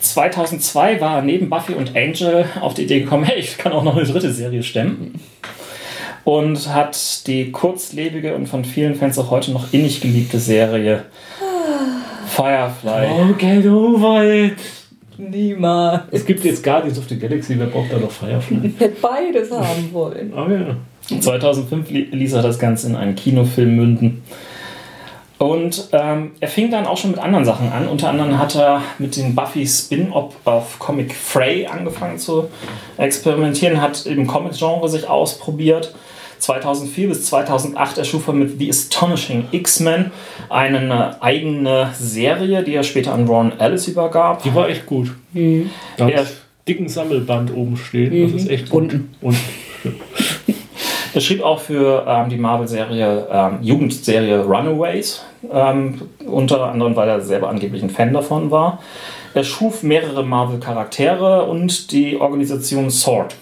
2002 war er neben Buffy und Angel auf die Idee gekommen, hey, ich kann auch noch eine dritte Serie stemmen. Und hat die kurzlebige und von vielen Fans auch heute noch innig geliebte Serie Firefly. Oh, get over it. Niemals. Es gibt jetzt Guardians of the Galaxy, wer braucht da noch Firefly? Ich hätte beides haben wollen. Oh ja. 2005 li- ließ er das Ganze in einen Kinofilm münden. Und ähm, er fing dann auch schon mit anderen Sachen an. Unter anderem hat er mit den Buffy Spin-Off auf Comic Frey angefangen zu experimentieren, hat im Comic-Genre sich ausprobiert. 2004 bis 2008 erschuf er mit The Astonishing X-Men eine eigene Serie, die er später an Ron Ellis übergab. Die war echt gut. Ja. ich dicken Sammelband oben stehen. Das ist echt gut. Unten. Und Er schrieb auch für ähm, die Marvel-Serie, ähm, Jugendserie Runaways, ähm, unter anderem, weil er selber angeblich ein Fan davon war. Er schuf mehrere Marvel-Charaktere und die Organisation SWORD.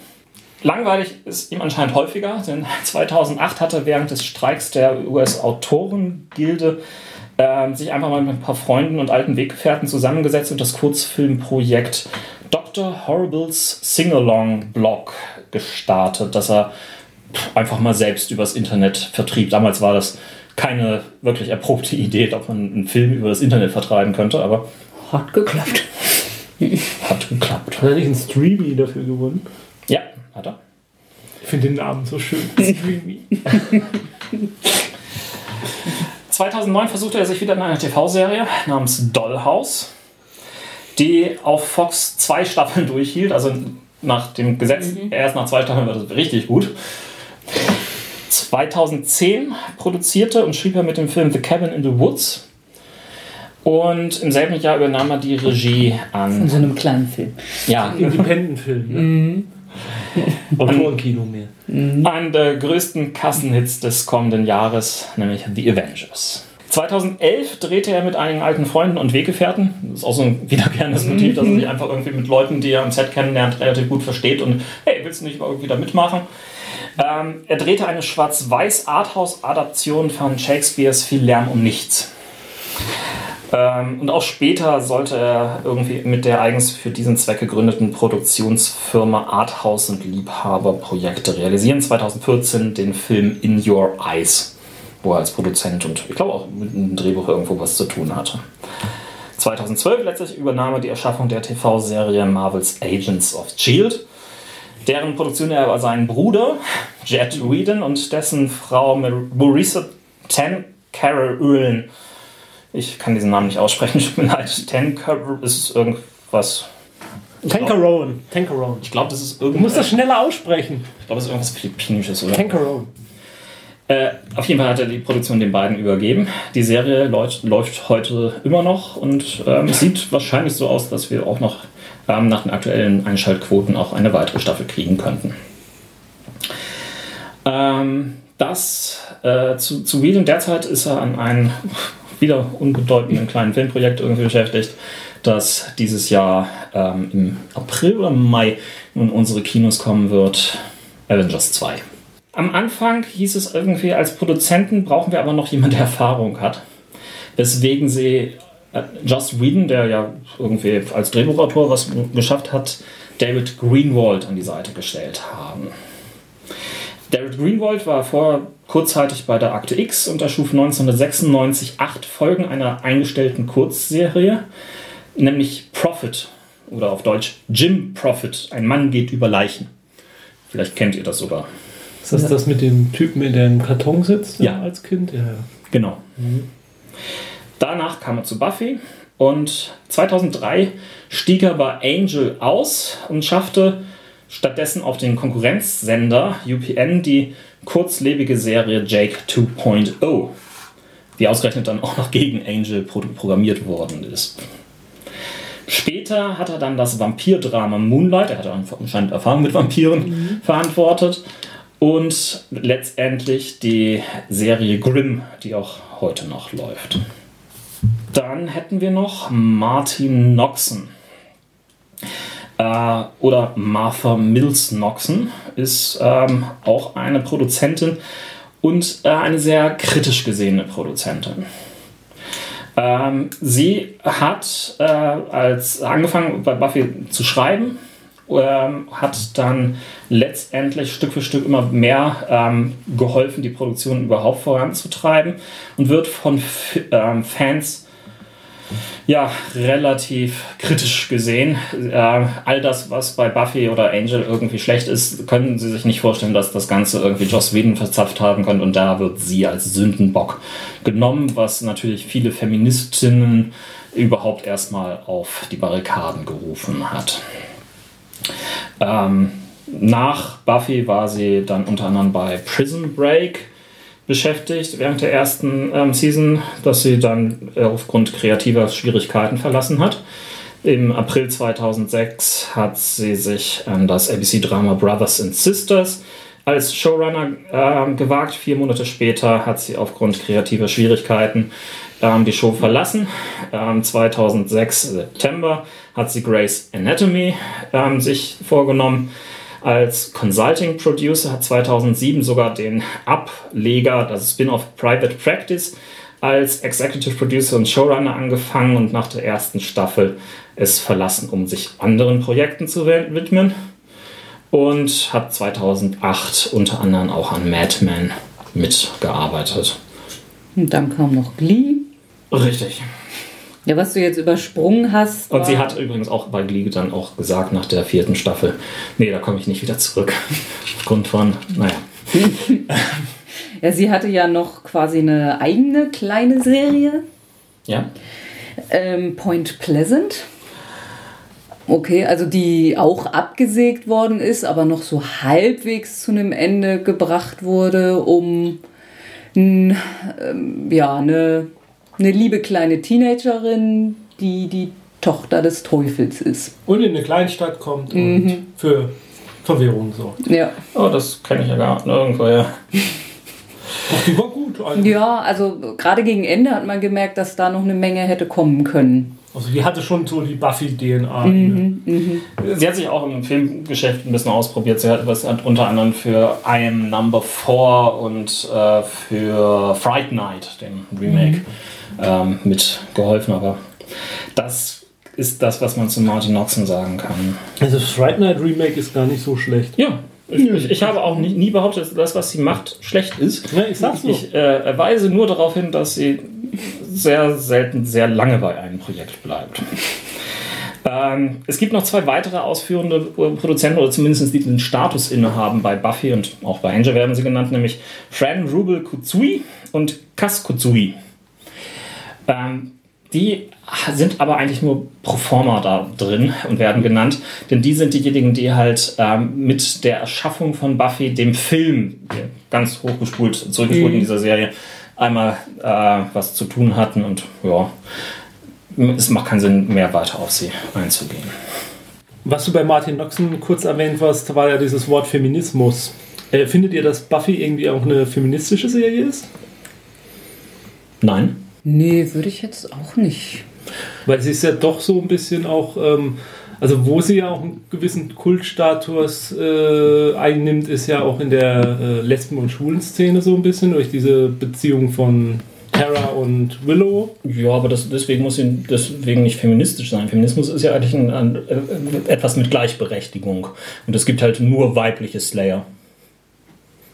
Langweilig ist ihm anscheinend häufiger, denn 2008 hat er während des Streiks der US-Autorengilde ähm, sich einfach mal mit ein paar Freunden und alten Weggefährten zusammengesetzt und das Kurzfilmprojekt Dr. Horribles Singalong-Blog gestartet, das er einfach mal selbst übers Internet vertrieb. Damals war das keine wirklich erprobte Idee, ob man einen Film über das Internet vertreiben könnte, aber Hat geklappt. hat geklappt. hat er nicht einen Streamy dafür gewonnen? Ja, hat er. Ich finde den Namen so schön. Streamy. 2009 versuchte er sich wieder in einer TV-Serie namens Dollhouse, die auf Fox zwei Staffeln durchhielt. Also nach dem Gesetz, erst nach zwei Staffeln war das richtig gut. 2010 produzierte und schrieb er mit dem Film The Cabin in the Woods. Und im selben Jahr übernahm er die Regie In an. so einem kleinen Film. Ja, Independent-Film. Ne? Autorenkino mehr. einen der größten Kassenhits des kommenden Jahres, nämlich The Avengers. 2011 drehte er mit einigen alten Freunden und Weggefährten. Das ist auch so ein wiederkehrendes Motiv, dass er sich einfach irgendwie mit Leuten, die er am Set kennenlernt, relativ gut versteht und hey, willst du nicht irgendwie da mitmachen? Ähm, er drehte eine schwarz-weiß Arthouse-Adaption von Shakespeares Viel Lärm um nichts. Ähm, und auch später sollte er irgendwie mit der eigens für diesen Zweck gegründeten Produktionsfirma Arthouse und Liebhaber Projekte realisieren. 2014 den Film In Your Eyes, wo er als Produzent und ich glaube auch mit einem Drehbuch irgendwo was zu tun hatte. 2012 letztlich übernahm er die Erschaffung der TV-Serie Marvel's Agents of S.H.I.E.L.D., deren Produktion er aber seinen Bruder Jet Whedon und dessen Frau Marisa Ten Carol ich kann diesen Namen nicht aussprechen, tut mir leid. Tanker ist irgendwas. Tankerone. Tankerone. Ich glaube, das ist irgendwas. Du musst das schneller aussprechen. Ich glaube, das ist irgendwas Philippinisches, oder? Tankerone. Äh, auf jeden Fall hat er die Produktion den beiden übergeben. Die Serie läuft, läuft heute immer noch und ähm, sieht wahrscheinlich so aus, dass wir auch noch ähm, nach den aktuellen Einschaltquoten auch eine weitere Staffel kriegen könnten. Ähm, das äh, zu, zu Whedon derzeit ist er an einem wieder unbedeutenden kleinen Filmprojekt irgendwie beschäftigt, das dieses Jahr ähm, im April oder Mai in unsere Kinos kommen wird. Avengers 2. Am Anfang hieß es irgendwie, als Produzenten brauchen wir aber noch jemanden, der Erfahrung hat. Weswegen sie äh, Joss Whedon, der ja irgendwie als Drehbuchautor was geschafft hat, David Greenwald an die Seite gestellt haben. David Greenwald war vorher kurzzeitig bei der Akte X und erschuf 1996 acht Folgen einer eingestellten Kurzserie, nämlich Prophet oder auf Deutsch Jim Prophet, ein Mann geht über Leichen. Vielleicht kennt ihr das sogar. Ist das das mit dem Typen, in dem Karton sitzt ja. als Kind? Ja. Genau. Mhm. Danach kam er zu Buffy und 2003 stieg er bei Angel aus und schaffte stattdessen auf den Konkurrenzsender UPN die kurzlebige Serie Jake 2.0, die ausgerechnet dann auch noch gegen Angel programmiert worden ist. Später hat er dann das Vampirdrama Moonlight, er hat anscheinend Erfahrung mit Vampiren, mhm. verantwortet. Und letztendlich die Serie Grimm, die auch heute noch läuft. Dann hätten wir noch Martin Noxon. Äh, oder Martha Mills Noxon ist ähm, auch eine Produzentin und äh, eine sehr kritisch gesehene Produzentin. Ähm, sie hat äh, als angefangen bei Buffy zu schreiben, ähm, hat dann letztendlich Stück für Stück immer mehr ähm, geholfen, die Produktion überhaupt voranzutreiben und wird von F ähm, Fans ja, relativ kritisch gesehen. Äh, all das, was bei Buffy oder Angel irgendwie schlecht ist, können Sie sich nicht vorstellen, dass das Ganze irgendwie Joss Whedon verzapft haben könnte und da wird sie als Sündenbock genommen, was natürlich viele Feministinnen überhaupt erstmal auf die Barrikaden gerufen hat. Ähm, nach Buffy war sie dann unter anderem bei Prison Break beschäftigt während der ersten ähm, Season, dass sie dann äh, aufgrund kreativer Schwierigkeiten verlassen hat. Im April 2006 hat sie sich an das ABC-Drama Brothers and Sisters als Showrunner äh, gewagt. Vier Monate später hat sie aufgrund kreativer Schwierigkeiten ähm, die Show verlassen. Ähm, 2006 September hat sie Grace Anatomy ähm, sich vorgenommen als Consulting Producer, hat 2007 sogar den Ableger, das Spin-off Private Practice, als Executive Producer und Showrunner angefangen und nach der ersten Staffel es verlassen, um sich anderen Projekten zu widmen. Und hat 2008 unter anderem auch an Mad Men mitgearbeitet. Und dann kam noch Glee. Richtig. Ja, was du jetzt übersprungen hast. Und sie hat übrigens auch bei Glee dann auch gesagt nach der vierten Staffel, nee, da komme ich nicht wieder zurück. Aufgrund von, naja. ja, sie hatte ja noch quasi eine eigene kleine Serie. Ja. Ähm, Point Pleasant. Okay, also die auch abgesägt worden ist, aber noch so halbwegs zu einem Ende gebracht wurde, um ähm, ja, eine eine liebe kleine Teenagerin, die die Tochter des Teufels ist. Und in eine Kleinstadt kommt und mhm. für Verwirrung sorgt. Ja. Oh, das kenne ich ja gar nicht irgendwo, ja. Ach, die war gut. eigentlich. Ja, also gerade gegen Ende hat man gemerkt, dass da noch eine Menge hätte kommen können. Also die hatte schon so die Buffy-DNA. Ne? Sie hat sich auch im Filmgeschäft ein bisschen ausprobiert. Sie hat, was hat unter anderem für I Am Number 4 und äh, für Fright Night, dem Remake, ähm, mitgeholfen. Aber das ist das, was man zu Martin Noxon sagen kann. Also das Fright Night Remake ist gar nicht so schlecht. Ja. Ich, ich, ich habe auch nie, nie behauptet, dass das, was sie macht, schlecht ist. Ja, ich sag's nur. Ich äh, weise nur darauf hin, dass sie sehr selten sehr lange bei einem Projekt bleibt. Ähm, es gibt noch zwei weitere ausführende Produzenten, oder zumindest die den Status innehaben bei Buffy und auch bei Angel werden sie genannt, nämlich Fran Rubel Kutsui und Kas Kutsui. Ähm, die sind aber eigentlich nur pro forma da drin und werden genannt, denn die sind diejenigen, die halt ähm, mit der Erschaffung von Buffy, dem Film, ganz hochgespult, zurückgespult in dieser Serie, einmal äh, was zu tun hatten und ja, es macht keinen Sinn mehr weiter auf sie einzugehen. Was du bei Martin Noxon kurz erwähnt hast, war ja dieses Wort Feminismus. Äh, findet ihr, dass Buffy irgendwie auch eine feministische Serie ist? Nein? Nee, würde ich jetzt auch nicht. Weil sie ist ja doch so ein bisschen auch, ähm, also wo sie ja auch einen gewissen Kultstatus äh, einnimmt, ist ja auch in der äh, Lesben- und Schwulenszene so ein bisschen durch diese Beziehung von Tara und Willow. Ja, aber das, deswegen muss sie deswegen nicht feministisch sein. Feminismus ist ja eigentlich ein, ein, äh, etwas mit Gleichberechtigung. Und es gibt halt nur weibliche Slayer.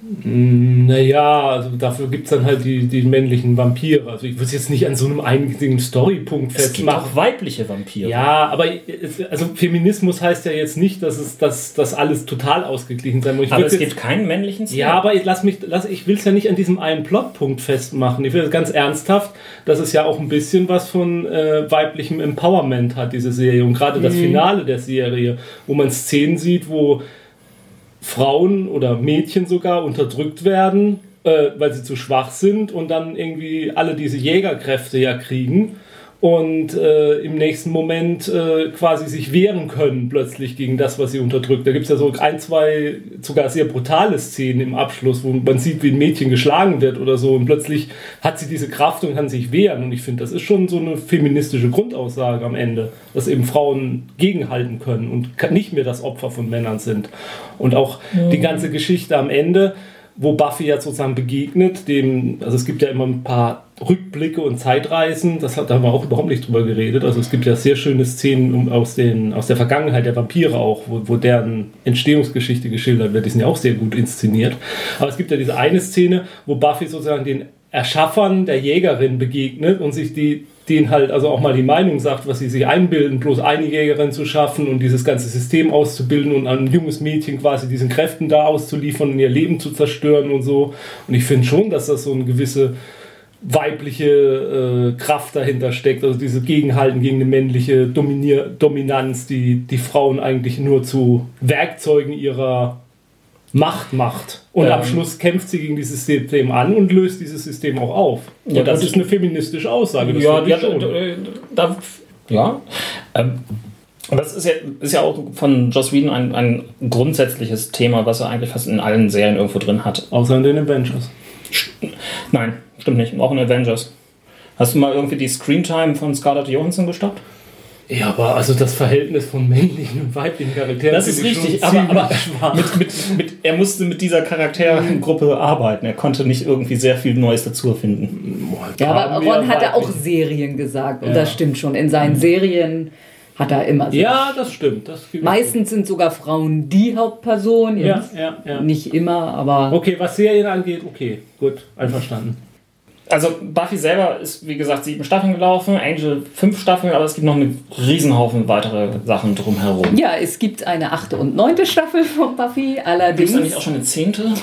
Naja, also dafür gibt es dann halt die, die männlichen Vampire. Also ich würde es jetzt nicht an so einem einzigen Storypunkt Es gibt festmachen. auch weibliche Vampire. Ja, aber also Feminismus heißt ja jetzt nicht, dass es dass, dass alles total ausgeglichen sein muss. Ich aber es jetzt- gibt keinen männlichen Slayer. Ja, aber ich lass mich, lass, ich will es ja nicht an diesem einen Plotpunkt festmachen. Ich will es ganz ernsthaft, dass es ja auch ein bisschen was von äh, weiblichem Empowerment hat, diese Serie. Und gerade das Finale der Serie, wo man Szenen sieht, wo Frauen oder Mädchen sogar unterdrückt werden, äh, weil sie zu schwach sind und dann irgendwie alle diese Jägerkräfte ja kriegen und äh, im nächsten Moment äh, quasi sich wehren können plötzlich gegen das, was sie unterdrückt. Da gibt es ja so ein, zwei sogar sehr brutale Szenen im Abschluss, wo man sieht, wie ein Mädchen geschlagen wird oder so und plötzlich hat sie diese Kraft und kann sich wehren und ich finde, das ist schon so eine feministische Grundaussage am Ende, dass eben Frauen gegenhalten können und nicht mehr das Opfer von Männern sind. Und auch die ganze Geschichte am Ende, wo Buffy ja sozusagen begegnet, dem, also es gibt ja immer ein paar Rückblicke und Zeitreisen, das hat, da haben wir auch überhaupt nicht drüber geredet. Also es gibt ja sehr schöne Szenen aus, den, aus der Vergangenheit der Vampire auch, wo, wo deren Entstehungsgeschichte geschildert wird. Die sind ja auch sehr gut inszeniert. Aber es gibt ja diese eine Szene, wo Buffy sozusagen den Erschaffern der Jägerin begegnet und sich die denen halt also auch mal die Meinung sagt, was sie sich einbilden, bloß eine Jägerin zu schaffen und dieses ganze System auszubilden und ein junges Mädchen quasi diesen Kräften da auszuliefern und ihr Leben zu zerstören und so. Und ich finde schon, dass das so eine gewisse weibliche äh, Kraft dahinter steckt, also diese Gegenhalten gegen eine männliche Dominier Dominanz, die die Frauen eigentlich nur zu Werkzeugen ihrer Macht macht. Und Ähm. am Schluss kämpft sie gegen dieses System an und löst dieses System auch auf. Ja, und das gut. ist eine feministische Aussage. Das ja, ja, schon. da, da, ja. Ähm, das ist ja, ist ja auch von Joss Whedon ein, ein grundsätzliches Thema, was er eigentlich fast in allen Serien irgendwo drin hat. Außer in den Avengers. Nein, stimmt nicht. Auch in Avengers. Hast du mal irgendwie die Screentime von Scarlett Johansson gestoppt? Ja, aber also das Verhältnis von männlichen und weiblichen Charakteren. Das ist richtig, schon aber, aber mit, mit, mit, er musste mit dieser Charaktergruppe arbeiten. Er konnte nicht irgendwie sehr viel Neues dazu erfinden. Boah, Ja, aber Ron hatte auch Serien gesagt und Ja. das stimmt schon. In seinen Serien hat er immer so. Ja, das stimmt. Das. Meistens sind sogar Frauen die Hauptperson. Ja, ja, ja. Nicht immer, aber Okay, was Serien angeht, okay, gut, einverstanden. Also Buffy selber ist, wie gesagt, sieben Staffeln gelaufen, Angel fünf Staffeln, aber es gibt noch einen Riesenhaufen weitere Sachen drumherum. ja, es gibt eine achte und neunte Staffel von Buffy. Gibt Allerdings, es eigentlich auch schon eine zehnte?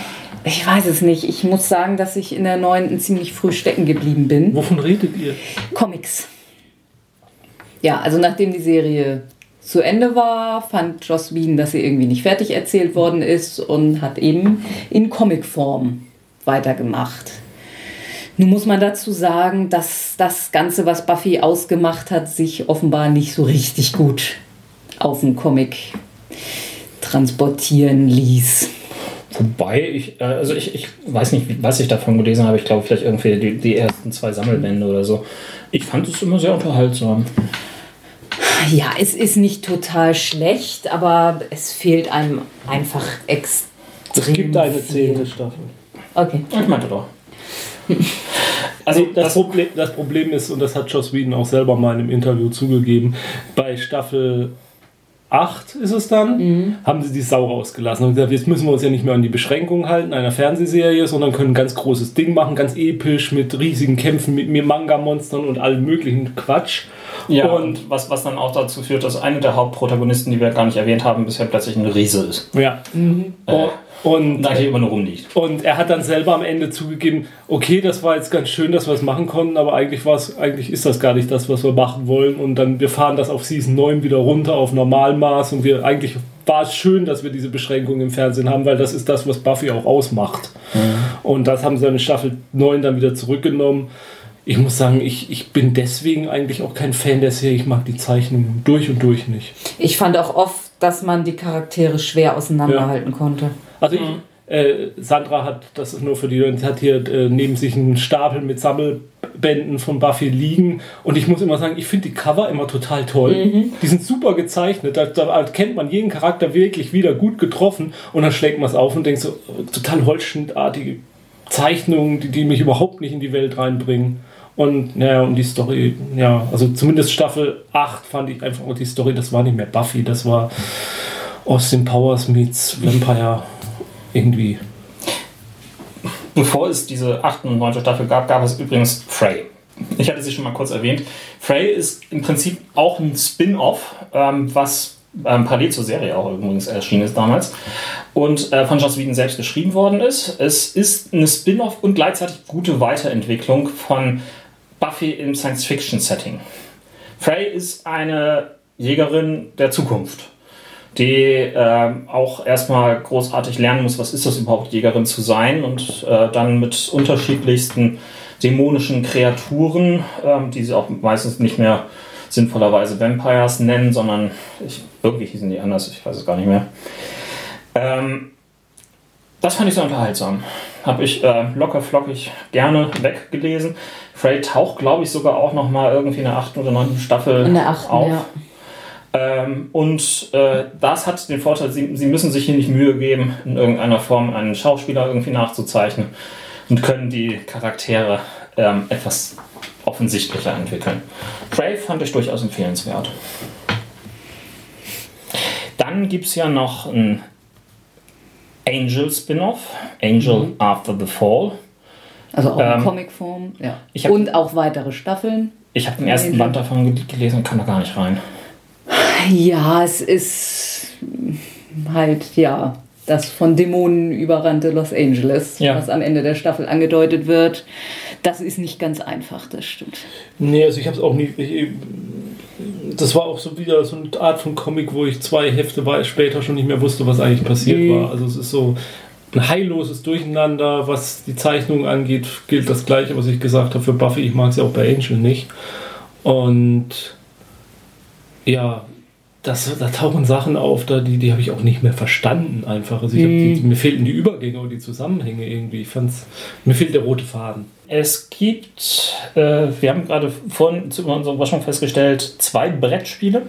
ich weiß es nicht. Ich muss sagen, dass ich in der neunten ziemlich früh stecken geblieben bin. Wovon redet ihr? Comics. Ja, also nachdem die Serie zu Ende war, fand Joss Whedon, dass sie irgendwie nicht fertig erzählt worden ist und hat eben in Comicform weitergemacht. Nun muss man dazu sagen, dass das Ganze, was Buffy ausgemacht hat, sich offenbar nicht so richtig gut auf den Comic transportieren ließ. Wobei, ich, äh, also ich, ich weiß nicht, was ich davon gelesen habe. Ich glaube, vielleicht irgendwie die, die ersten zwei Sammelbände oder so. Ich fand es immer sehr unterhaltsam. Ja, es ist nicht total schlecht, aber es fehlt einem einfach extrem. Es gibt eine zehnte Staffel. Okay. Ich meinte doch. Also das, das- Problem, das Problem ist, und das hat Joss Whedon auch selber mal in einem Interview zugegeben, bei Staffel 8 ist es dann, haben sie die Sau rausgelassen und gesagt, jetzt müssen wir uns ja nicht mehr an die Beschränkungen halten einer Fernsehserie, sondern können ein ganz großes Ding machen, ganz episch mit riesigen Kämpfen, mit mir Manga-Monstern und allem möglichen Quatsch. Ja, und was, was dann auch dazu führt, dass einer der Hauptprotagonisten, die wir gar nicht erwähnt haben, bisher plötzlich ein Riese ist. ja. Äh, Und und eigentlich immer nur rumliegt. Und er hat dann selber am Ende zugegeben, okay, das war jetzt ganz schön, dass wir es machen konnten, aber eigentlich war es, eigentlich ist das gar nicht das, was wir machen wollen. Und dann wir fahren das auf Season 9 wieder runter auf Normalmaß und wir eigentlich war es schön, dass wir diese Beschränkung im Fernsehen haben, weil das ist das, was Buffy auch ausmacht. Und das haben sie dann in Staffel 9 dann wieder zurückgenommen. Ich muss sagen, ich, ich bin deswegen eigentlich auch kein Fan der Serie. Ich mag die Zeichnungen durch und durch nicht. Ich fand auch oft, dass man die Charaktere schwer auseinanderhalten konnte. Also ich, äh, Sandra hat, das ist nur für die, die hat hier äh, neben sich einen Stapel mit Sammelbänden von Buffy liegen und ich muss immer sagen, ich finde die Cover immer total toll. Die sind super gezeichnet, da, da kennt man jeden Charakter wirklich wieder gut getroffen und dann schlägt man es auf und denkt so, äh, total holzschnittartige Zeichnungen, die, die mich überhaupt nicht in die Welt reinbringen. Und ja, und die Story, ja, also zumindest Staffel 8 fand ich einfach, die Story, das war nicht mehr Buffy, das war Austin Powers meets Vampire irgendwie. Bevor es diese 8. und 9. Staffel gab, gab es übrigens Frey. Ich hatte sie schon mal kurz erwähnt. Frey ist im Prinzip auch ein Spin-off, ähm, was ähm, parallel zur Serie auch übrigens erschienen ist damals und äh, von Joss Whedon selbst geschrieben worden ist. Es ist eine Spin-off und gleichzeitig gute Weiterentwicklung von Buffy im Science-Fiction-Setting. Frey ist eine Jägerin der Zukunft die ähm, auch erstmal großartig lernen muss, was ist das überhaupt, Jägerin zu sein und äh, dann mit unterschiedlichsten dämonischen Kreaturen, ähm, die sie auch meistens nicht mehr sinnvollerweise Vampires nennen, sondern ich, irgendwie hießen die anders, ich weiß es gar nicht mehr. Ähm, das fand ich sehr unterhaltsam. Habe ich äh, locker flockig gerne weggelesen. Frey taucht, glaube ich, sogar auch noch mal irgendwie in der achten oder neunten Staffel In der achten, auf. ja. Ähm, und äh, das hat den Vorteil, sie, sie müssen sich hier nicht Mühe geben, in irgendeiner Form einen Schauspieler irgendwie nachzuzeichnen und können die Charaktere ähm, etwas offensichtlicher entwickeln. Prey fand ich durchaus empfehlenswert. Dann gibt es ja noch ein Angel Spin-off, Angel After the Fall. Also auch Ähm, in Comicform, ja. ich hab- Und auch weitere Staffeln. Ich habe den ersten Angel. Band davon gel- gelesen und kam da gar nicht rein. Ja, es ist halt, ja, das von Dämonen überrannte Los Angeles, Ja. was am Ende der Staffel angedeutet wird. Das ist nicht ganz einfach, das stimmt. Nee, also ich habe es auch nie. Ich, das war auch so wieder so eine Art von Comic, wo ich zwei Hefte später schon nicht mehr wusste, was eigentlich passiert Mhm. war. Also es ist so ein heilloses Durcheinander, was die Zeichnung angeht, gilt das gleiche, was ich gesagt habe für Buffy. Ich mag sie auch bei Angel nicht. Und ja, das, da tauchen Sachen auf, da, die, die habe ich auch nicht mehr verstanden einfach. Also hab die, die, mir fehlten die Übergänge und die Zusammenhänge irgendwie. Ich fand's, mir fehlt der rote Faden. Es gibt, äh, wir haben gerade vorhin zu unserer Überraschung festgestellt, zwei Brettspiele,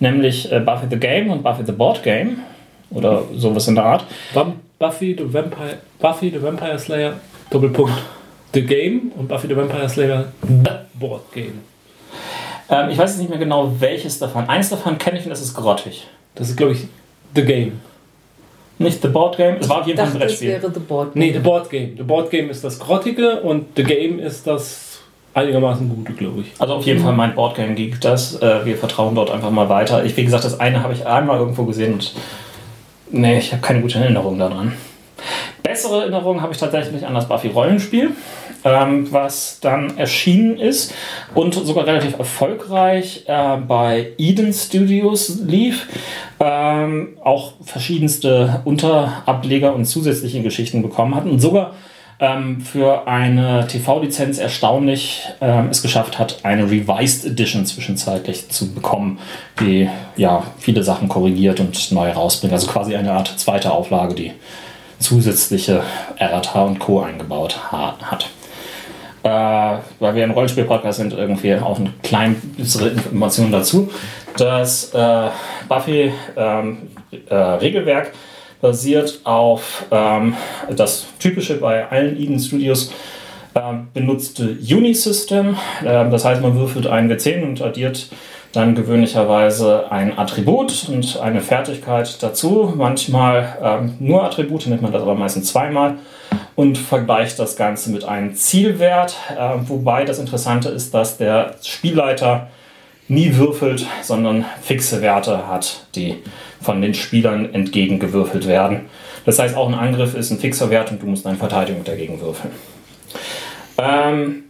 nämlich äh, Buffy the Game und Buffy the Board Game oder sowas in der Art. Buffy the Vampire Buffy the Vampire Slayer Doppelpunkt The Game und Buffy the Vampire Slayer The Board Game. Ähm, ich weiß jetzt nicht mehr genau, welches davon. Eins davon kenne ich und das ist grottig. Das ist glaube ich The Game. Nicht The Board Game, es war auf jeden Fall ein Brettspiel. wäre The Board. Nee, The Board Game. The Board Game ist das Grottige und The Game ist das einigermaßen gute, glaube ich. Also auf jeden Fall mein Board Game Geek das. Äh, wir vertrauen dort einfach mal weiter. Ich, wie gesagt, das eine habe ich einmal irgendwo gesehen und nee, ich habe keine gute Erinnerung daran. Bessere Erinnerungen habe ich tatsächlich an das Buffy Rollenspiel, ähm, was dann erschienen ist und sogar relativ erfolgreich äh, bei Eden Studios lief. Ähm, auch verschiedenste Unterableger und zusätzliche Geschichten bekommen hat und sogar ähm, für eine TV-Lizenz erstaunlich ähm, es geschafft hat, eine Revised Edition zwischenzeitlich zu bekommen, die ja viele Sachen korrigiert und neu rausbringt. Also quasi eine Art zweite Auflage, die zusätzliche Errata und Co. eingebaut hat. Äh, weil wir ein Rollenspiel-Podcast sind, irgendwie auch eine kleine Information dazu, dass äh, Buffy ähm, äh, Regelwerk basiert auf ähm, das typische bei allen Eden Studios ähm, benutzte Unisystem. Ähm, das heißt, man würfelt einen W10 und addiert dann gewöhnlicherweise ein Attribut und eine Fertigkeit dazu. Manchmal ähm, nur Attribute, nimmt man das aber meistens zweimal und vergleicht das Ganze mit einem Zielwert. Äh, wobei das Interessante ist, dass der Spielleiter nie würfelt, sondern fixe Werte hat, die von den Spielern entgegengewürfelt werden. Das heißt, auch ein Angriff ist ein fixer Wert und du musst eine Verteidigung dagegen würfeln. Ähm,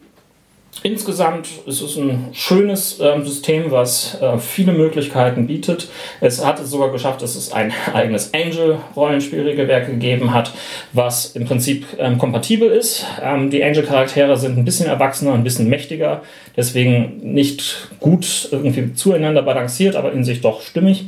Insgesamt ist es ein schönes ähm, System, was äh, viele Möglichkeiten bietet. Es hat es sogar geschafft, dass es ein eigenes Angel-Rollenspielregelwerk gegeben hat, was im Prinzip ähm, kompatibel ist. Ähm, die Angel-Charaktere sind ein bisschen erwachsener, ein bisschen mächtiger, deswegen nicht gut irgendwie zueinander balanciert, aber in sich doch stimmig.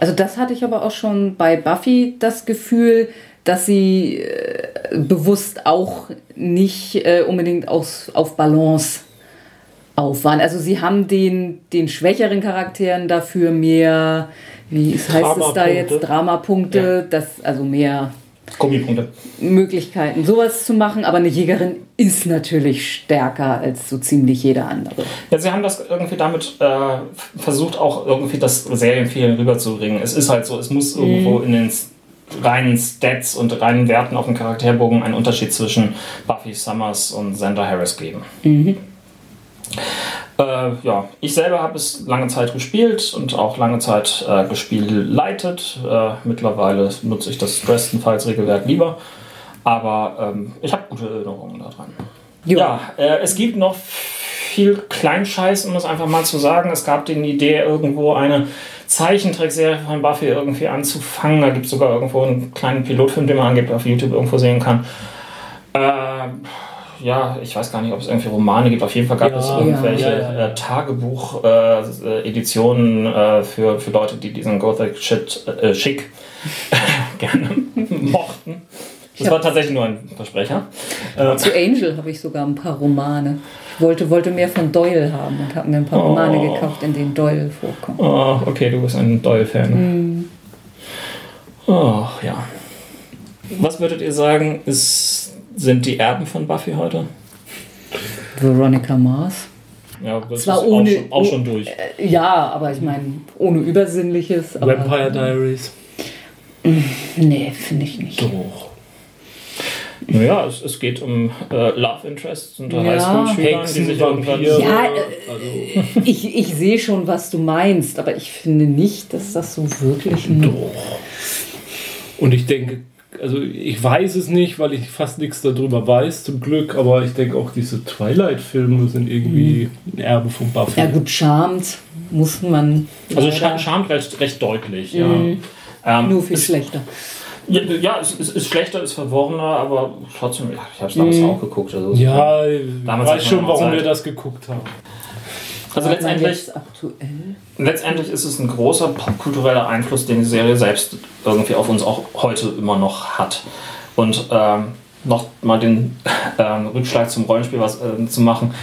Also das hatte ich aber auch schon bei Buffy das Gefühl, dass sie äh, bewusst auch nicht äh, unbedingt aus, auf Balance auf waren. Also sie haben den, den schwächeren Charakteren dafür mehr, wie heißt es da jetzt, Dramapunkte, ja. das, also mehr Gummipunkte. Möglichkeiten, sowas zu machen, aber eine Jägerin ist natürlich stärker als so ziemlich jeder andere. Ja, sie haben das irgendwie damit äh, versucht, auch irgendwie das Serienfehlen rüberzubringen. Es ist halt so, es muss mhm. irgendwo in den reinen Stats und reinen Werten auf dem Charakterbogen einen Unterschied zwischen Buffy Summers und Xander Harris geben. Mhm. Äh, ja, ich selber habe es lange Zeit gespielt und auch lange Zeit äh, gespielt leitet. Äh, mittlerweile nutze ich das Dresden-Files-Regelwerk lieber, aber ähm, ich habe gute Erinnerungen daran. Jo. Ja, äh, es gibt noch viel Kleinscheiß, um es einfach mal zu sagen. Es gab die Idee, irgendwo eine Zeichentrickserie von Buffy irgendwie anzufangen. Da gibt es sogar irgendwo einen kleinen Pilotfilm, den man angeblich auf YouTube irgendwo sehen kann. Äh, ja, ich weiß gar nicht, ob es irgendwie Romane gibt. Auf jeden Fall gab ja, es irgendwelche ja, ja, äh, Tagebuch-Editionen äh, äh, für, für Leute, die diesen Gothic-Shit äh, schick gerne mochten. Das war tatsächlich nur ein Versprecher. Äh, Zu Angel habe ich sogar ein paar Romane. Ich wollte, wollte mehr von Doyle haben und habe mir ein paar Romane oh. gekauft, in denen Doyle vorkommt. Oh, okay, du bist ein Doyle-Fan. Mm. Oh, ja. Was würdet ihr sagen, ist sind die Erben von Buffy heute? Veronica Mars. Ja, das Zwar ist ohne, auch, schon, auch schon durch. Äh, ja, aber ich meine, ohne Übersinnliches. Vampire Diaries. Nee, finde ich nicht. Doch. Naja, es, es geht um äh, Love Interests unter ja. Highschool-Schülern, die sich irgendwann. Ja, äh, also. ich, ich sehe schon, was du meinst, aber ich finde nicht, dass das so wirklich. Doch. Und ich denke, also ich weiß es nicht, weil ich fast nichts darüber weiß, zum Glück, aber ich denke auch diese Twilight-Filme sind irgendwie mhm. ein Erbe von Buffy. Ja gut, Charmed muss man... Also Charmed recht, recht deutlich, mhm. ja. Ähm, Nur viel schlechter. Ja, ja es, es, ist schlechter, ist verworrener, aber trotzdem, ich habe es damals mhm. auch geguckt. Also ja, ich weiß schon, warum Zeit. wir das geguckt haben. Also letztendlich, letztendlich ist es ein großer popkultureller Einfluss, den die Serie selbst irgendwie auf uns auch heute immer noch hat. Und ähm, noch mal den ähm, Rückschlag zum Rollenspiel was äh, zu machen.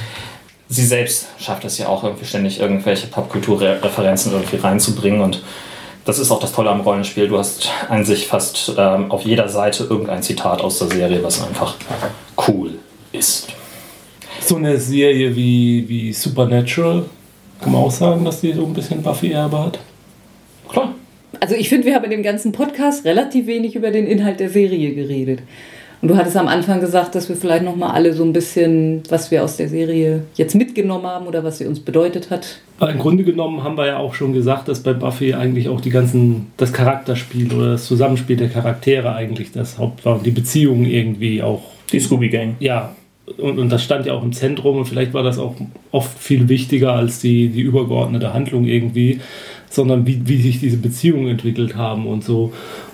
Sie selbst schafft es ja auch irgendwie ständig irgendwelche Popkulturreferenzen irgendwie reinzubringen und das ist auch das Tolle am Rollenspiel. Du hast an sich fast ähm, auf jeder Seite irgendein Zitat aus der Serie, was einfach cool ist so eine Serie wie, wie Supernatural, kann man auch sagen, dass die so ein bisschen Buffy-Erbe hat. Klar. Also ich finde, wir haben in dem ganzen Podcast relativ wenig über den Inhalt der Serie geredet. Und du hattest am Anfang gesagt, dass wir vielleicht noch mal alle so ein bisschen, was wir aus der Serie jetzt mitgenommen haben oder was sie uns bedeutet hat. Im Grunde genommen haben wir ja auch schon gesagt, dass bei Buffy eigentlich auch die ganzen, das Charakterspiel oder das Zusammenspiel der Charaktere eigentlich das Haupt war und die Beziehungen irgendwie auch. Die Scooby Gang. Ja, und, und das stand ja auch im Zentrum und vielleicht war das auch oft viel wichtiger als die, die übergeordnete Handlung irgendwie, sondern wie, wie sich diese Beziehungen entwickelt haben und so.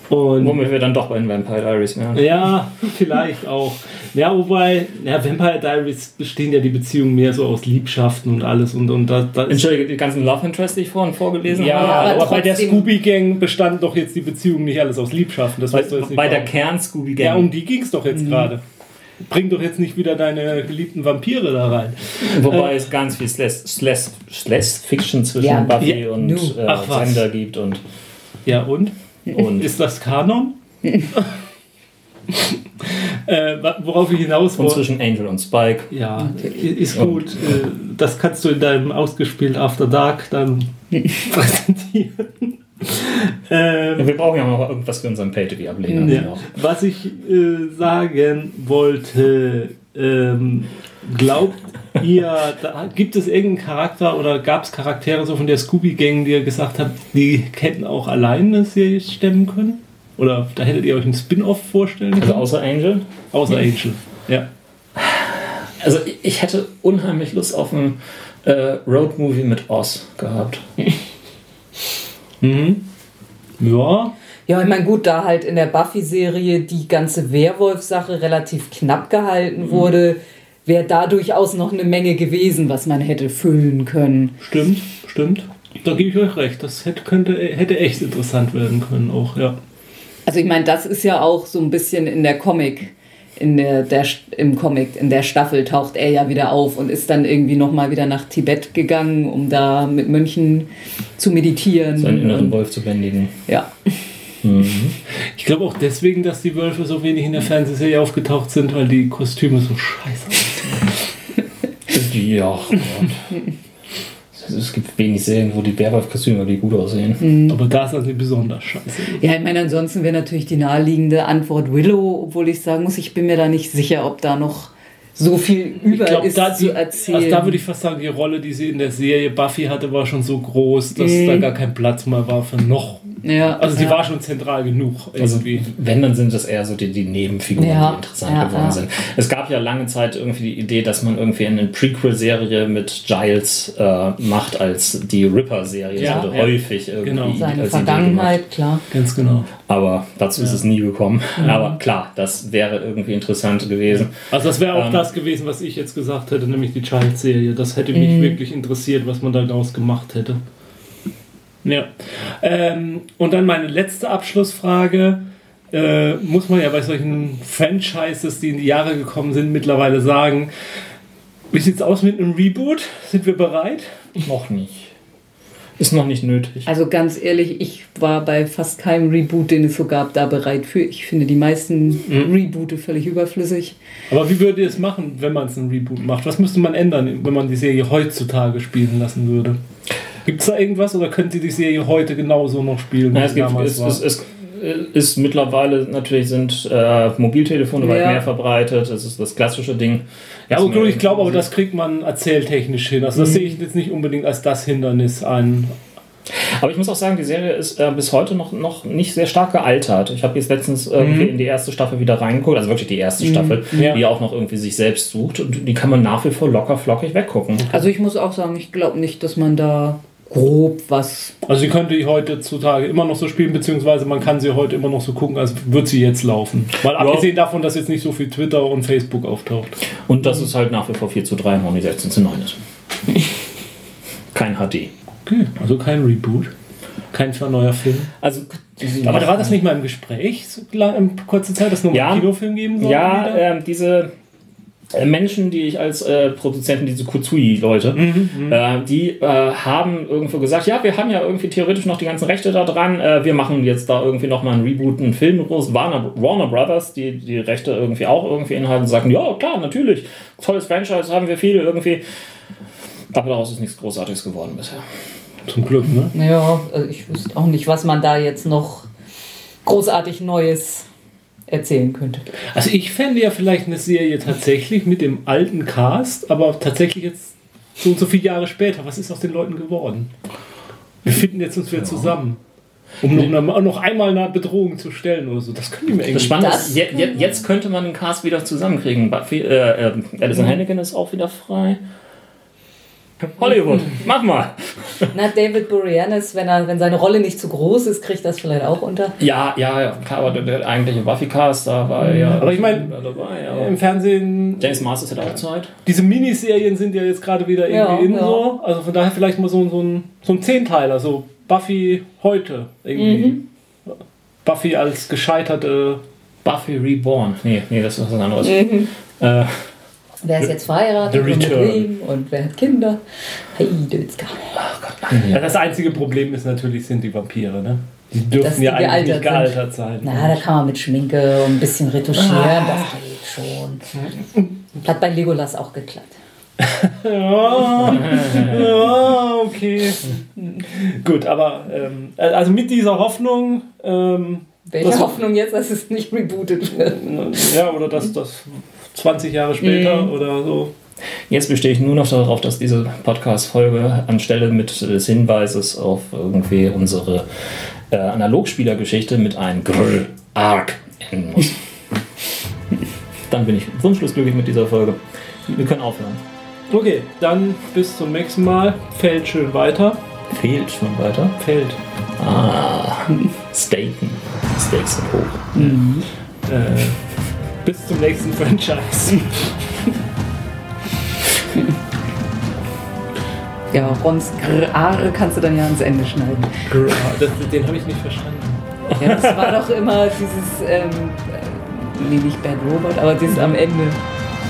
Und Womit wir dann doch bei den Vampire Diaries wären. ja, vielleicht auch. Ja, wobei, ja, Vampire Diaries bestehen ja die Beziehungen mehr so aus Liebschaften und alles und, und da, da Entschuldige, die ganzen Love Interests, die ich vorhin vorgelesen ja, habe. aber, aber bei der Scooby-Gang bestand doch jetzt die Beziehung nicht alles aus Liebschaften. Das Bei, weißt du jetzt nicht bei der warum. Kern-Scooby-Gang. Ja, um die ging es doch jetzt gerade. Bring doch jetzt nicht wieder deine geliebten Vampire da rein. Wobei es ganz viel Slash, Slash, Slash Fiction zwischen Ja. Buffy Ja, und äh, Ach, gibt und, Ja, und? und, Ist das Kanon? äh, worauf ich hinaus und wollte. zwischen Angel und Spike. Ja, ist gut. Äh, Das kannst du in deinem ausgespielt After Dark dann präsentieren. Ähm, Wir brauchen ja noch irgendwas für unseren Pay-TV-Ableger. ja. Was ich äh, sagen wollte, ähm, glaubt ihr, da, gibt es irgendeinen Charakter oder gab es Charaktere so von der Scooby-Gang, die ihr gesagt habt, die hätten auch alleine eine Serie stemmen können? Oder da hättet ihr euch einen Spin-off vorstellen können? Also außer Angel. Außer Angel. Ja. Also ich- hätte unheimlich Lust auf ein äh, Road-Movie mit Oz gehabt. Mhm. Ja. Ja, ich meine, gut, da halt in der Buffy-Serie die ganze Werwolf-Sache relativ knapp gehalten wurde, wäre da durchaus noch eine Menge gewesen, was man hätte füllen können. Stimmt, stimmt. Da gebe ich euch recht. Das hätte, könnte, hätte echt interessant werden können auch, ja. Also ich meine, das ist ja auch so ein bisschen in der Comic, in der, der im Comic, in der Staffel taucht er ja wieder auf und ist dann irgendwie nochmal wieder nach Tibet gegangen, um da mit Mönchen zu meditieren. Seinen inneren Wolf zu bändigen. ja. Ich glaube auch deswegen, dass die Wölfe so wenig in der Fernsehserie aufgetaucht sind, weil die Kostüme so scheiße aussehen. Ja, Gott. Es gibt wenig Serien, wo die Werwolf-Kostüme wirklich gut aussehen. Aber da sind sie besonders scheiße. Ja, ich meine, ansonsten wäre natürlich die naheliegende Antwort Willow, obwohl ich sagen muss, ich bin mir da nicht sicher, ob da noch so viel über Ich glaube, ist da, zu die- erzählen. also da würde ich fast sagen, die Rolle, die sie in der Serie Buffy hatte, war schon so groß, dass Mhm. da gar kein Platz mehr war für noch. ja, Also sie ja. war schon zentral genug Also, wenn, dann sind das eher so die, die Nebenfiguren, Ja, die interessant ja, geworden ja. sind. Es gab ja lange Zeit irgendwie die Idee, dass man irgendwie eine Prequel-Serie mit Giles äh, macht als die Ripper-Serie. Ja, häufig irgendwie Genau. seine. Vergangenheit, klar. Ganz genau. Aber dazu ist es nie gekommen. Aber klar, das wäre irgendwie interessant gewesen. Also das wäre auch Ähm. das gewesen, was ich jetzt gesagt hätte, nämlich die Child-Serie. Das hätte mich wirklich interessiert, was man daraus gemacht hätte. Ja. Ähm, und dann meine letzte Abschlussfrage. Äh, muss man ja bei solchen Franchises, die in die Jahre gekommen sind, mittlerweile sagen, wie sieht's aus mit einem Reboot? Sind wir bereit? Noch nicht. Ist noch nicht nötig. Also ganz ehrlich, ich war bei fast keinem Reboot, den es so gab, da bereit für. Ich finde die meisten Mhm. Reboote völlig überflüssig. Aber wie würdet ihr es machen, wenn man es ein Reboot macht? Was müsste man ändern, wenn man die Serie heutzutage spielen lassen würde? Gibt es da irgendwas oder könnt ihr die Serie heute genauso noch spielen, wie Ja, es gibt, damals es, war? es, es ist mittlerweile natürlich sind äh, Mobiltelefone weit Ja. mehr verbreitet. Das ist das klassische Ding. Ja, aber ich glaube, aber das kriegt man erzähltechnisch hin. Also das Mhm. sehe ich jetzt nicht unbedingt als das Hindernis an. Aber ich muss auch sagen, die Serie ist äh, bis heute noch, noch nicht sehr stark gealtert. Ich habe jetzt letztens irgendwie in die erste Staffel wieder reingeguckt, also wirklich die erste Staffel, Ja. die auch noch irgendwie sich selbst sucht und die kann man nach wie vor locker flockig weggucken. Also ich muss auch sagen, ich glaube nicht, dass man da grob was. Also sie könnte die heutzutage immer noch so spielen, beziehungsweise man kann sie heute immer noch so gucken, als würde sie jetzt laufen. Mal abgesehen davon, dass jetzt nicht so viel Twitter und Facebook auftaucht. Und dass es halt nach wie vor 4 zu 3 und auch nicht 16 zu 9 ist. Kein HD. Okay, also kein Reboot. Kein neuer Film. Also, Aber war das nicht mal im Gespräch, so lang, in kurzer Zeit, dass es nur Ja. einen Kinofilm geben soll? Ja, ähm, diese Menschen, die ich als äh, Produzenten, diese Kutsui-Leute, äh, die äh, haben irgendwo gesagt, ja, wir haben ja irgendwie theoretisch noch die ganzen Rechte da dran, äh, wir machen jetzt da irgendwie nochmal einen Reboot, einen Film groß. Warner, Warner Brothers, die die Rechte irgendwie auch irgendwie inhalten, sagen, ja, klar, natürlich, tolles Franchise, haben wir viele irgendwie. Aber daraus ist nichts Großartiges geworden bisher. Zum Glück, ne? Ja, also ich wüsste auch nicht, was man da jetzt noch großartig Neues erzählen könnte. Also ich fände ja vielleicht eine Serie tatsächlich mit dem alten Cast, aber tatsächlich jetzt so und so viele Jahre später. Was ist aus den Leuten geworden? Wir finden jetzt uns wieder zusammen. Um noch, noch einmal eine Bedrohung zu stellen oder so. Das können die mir Das irgendwie. Spannende Das ist, je, je, jetzt könnte man den Cast wieder zusammenkriegen. Buffy, äh, äh, Alison Hannigan ist auch wieder frei. Hollywood, mach mal. Na, David Boreanaz, wenn, er, wenn seine Rolle nicht zu groß ist, kriegt das vielleicht auch unter. Ja, ja, ja, klar, aber der, der eigentliche Buffy-Cast, da war er ja. Aber ich meine, dabei, aber im Fernsehen, James Masters hat auch Zeit. diese Miniserien sind ja jetzt gerade wieder irgendwie Ja, in ja. so. Also von daher vielleicht mal so, so, ein, so ein Zehnteiler, so Buffy heute irgendwie. Mhm. Buffy als gescheiterte. Buffy Reborn. Nee, nee, das ist was anderes. Mhm. Äh, Wer ist jetzt verheiratet und mit wem und wer hat Kinder? Hey, Dötzka. Ja. Das einzige Problem ist natürlich, sind die Vampire, ne? Die dürfen Dass die ja eigentlich nicht gealtert sein. Na, da kann man mit Schminke und ein bisschen retuschieren, Ah. das geht schon. Hat bei Legolas auch geklappt. Ja, ja okay. Gut, aber ähm, also mit dieser Hoffnung, ähm, Welche Hoffnung jetzt, dass es nicht rebootet wird? ja, oder dass das 20 Jahre später Mhm. oder so. Jetzt bestehe ich nur noch darauf, dass diese Podcast-Folge anstelle mit des Hinweises auf irgendwie unsere äh, Analogspielergeschichte mit einem Grrr Arc enden muss. Dann bin ich wunschlos glücklich mit dieser Folge. Wir können aufhören. Okay, dann bis zum nächsten Mal. Fällt schön weiter. Fehlt schon weiter. Fällt. Ah, Staken. Steaks sind hoch. Äh, bis zum nächsten Franchise. Ja, Rons Grare kannst du dann ja ans Ende schneiden. das, den habe ich nicht verstanden. Ja, das war doch immer dieses, ähm, äh, nee, nicht Bad Robot, aber dieses am Ende.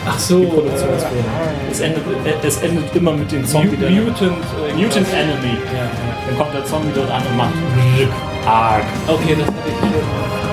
Ach so, Produktionsfehler. Es endet, äh, es endet immer mit dem äh, Zombie. Mutant. äh, Mutant Enemy. Ja, Dann kommt der Zombie dort an und macht ja. Okay, das hatte ich schon.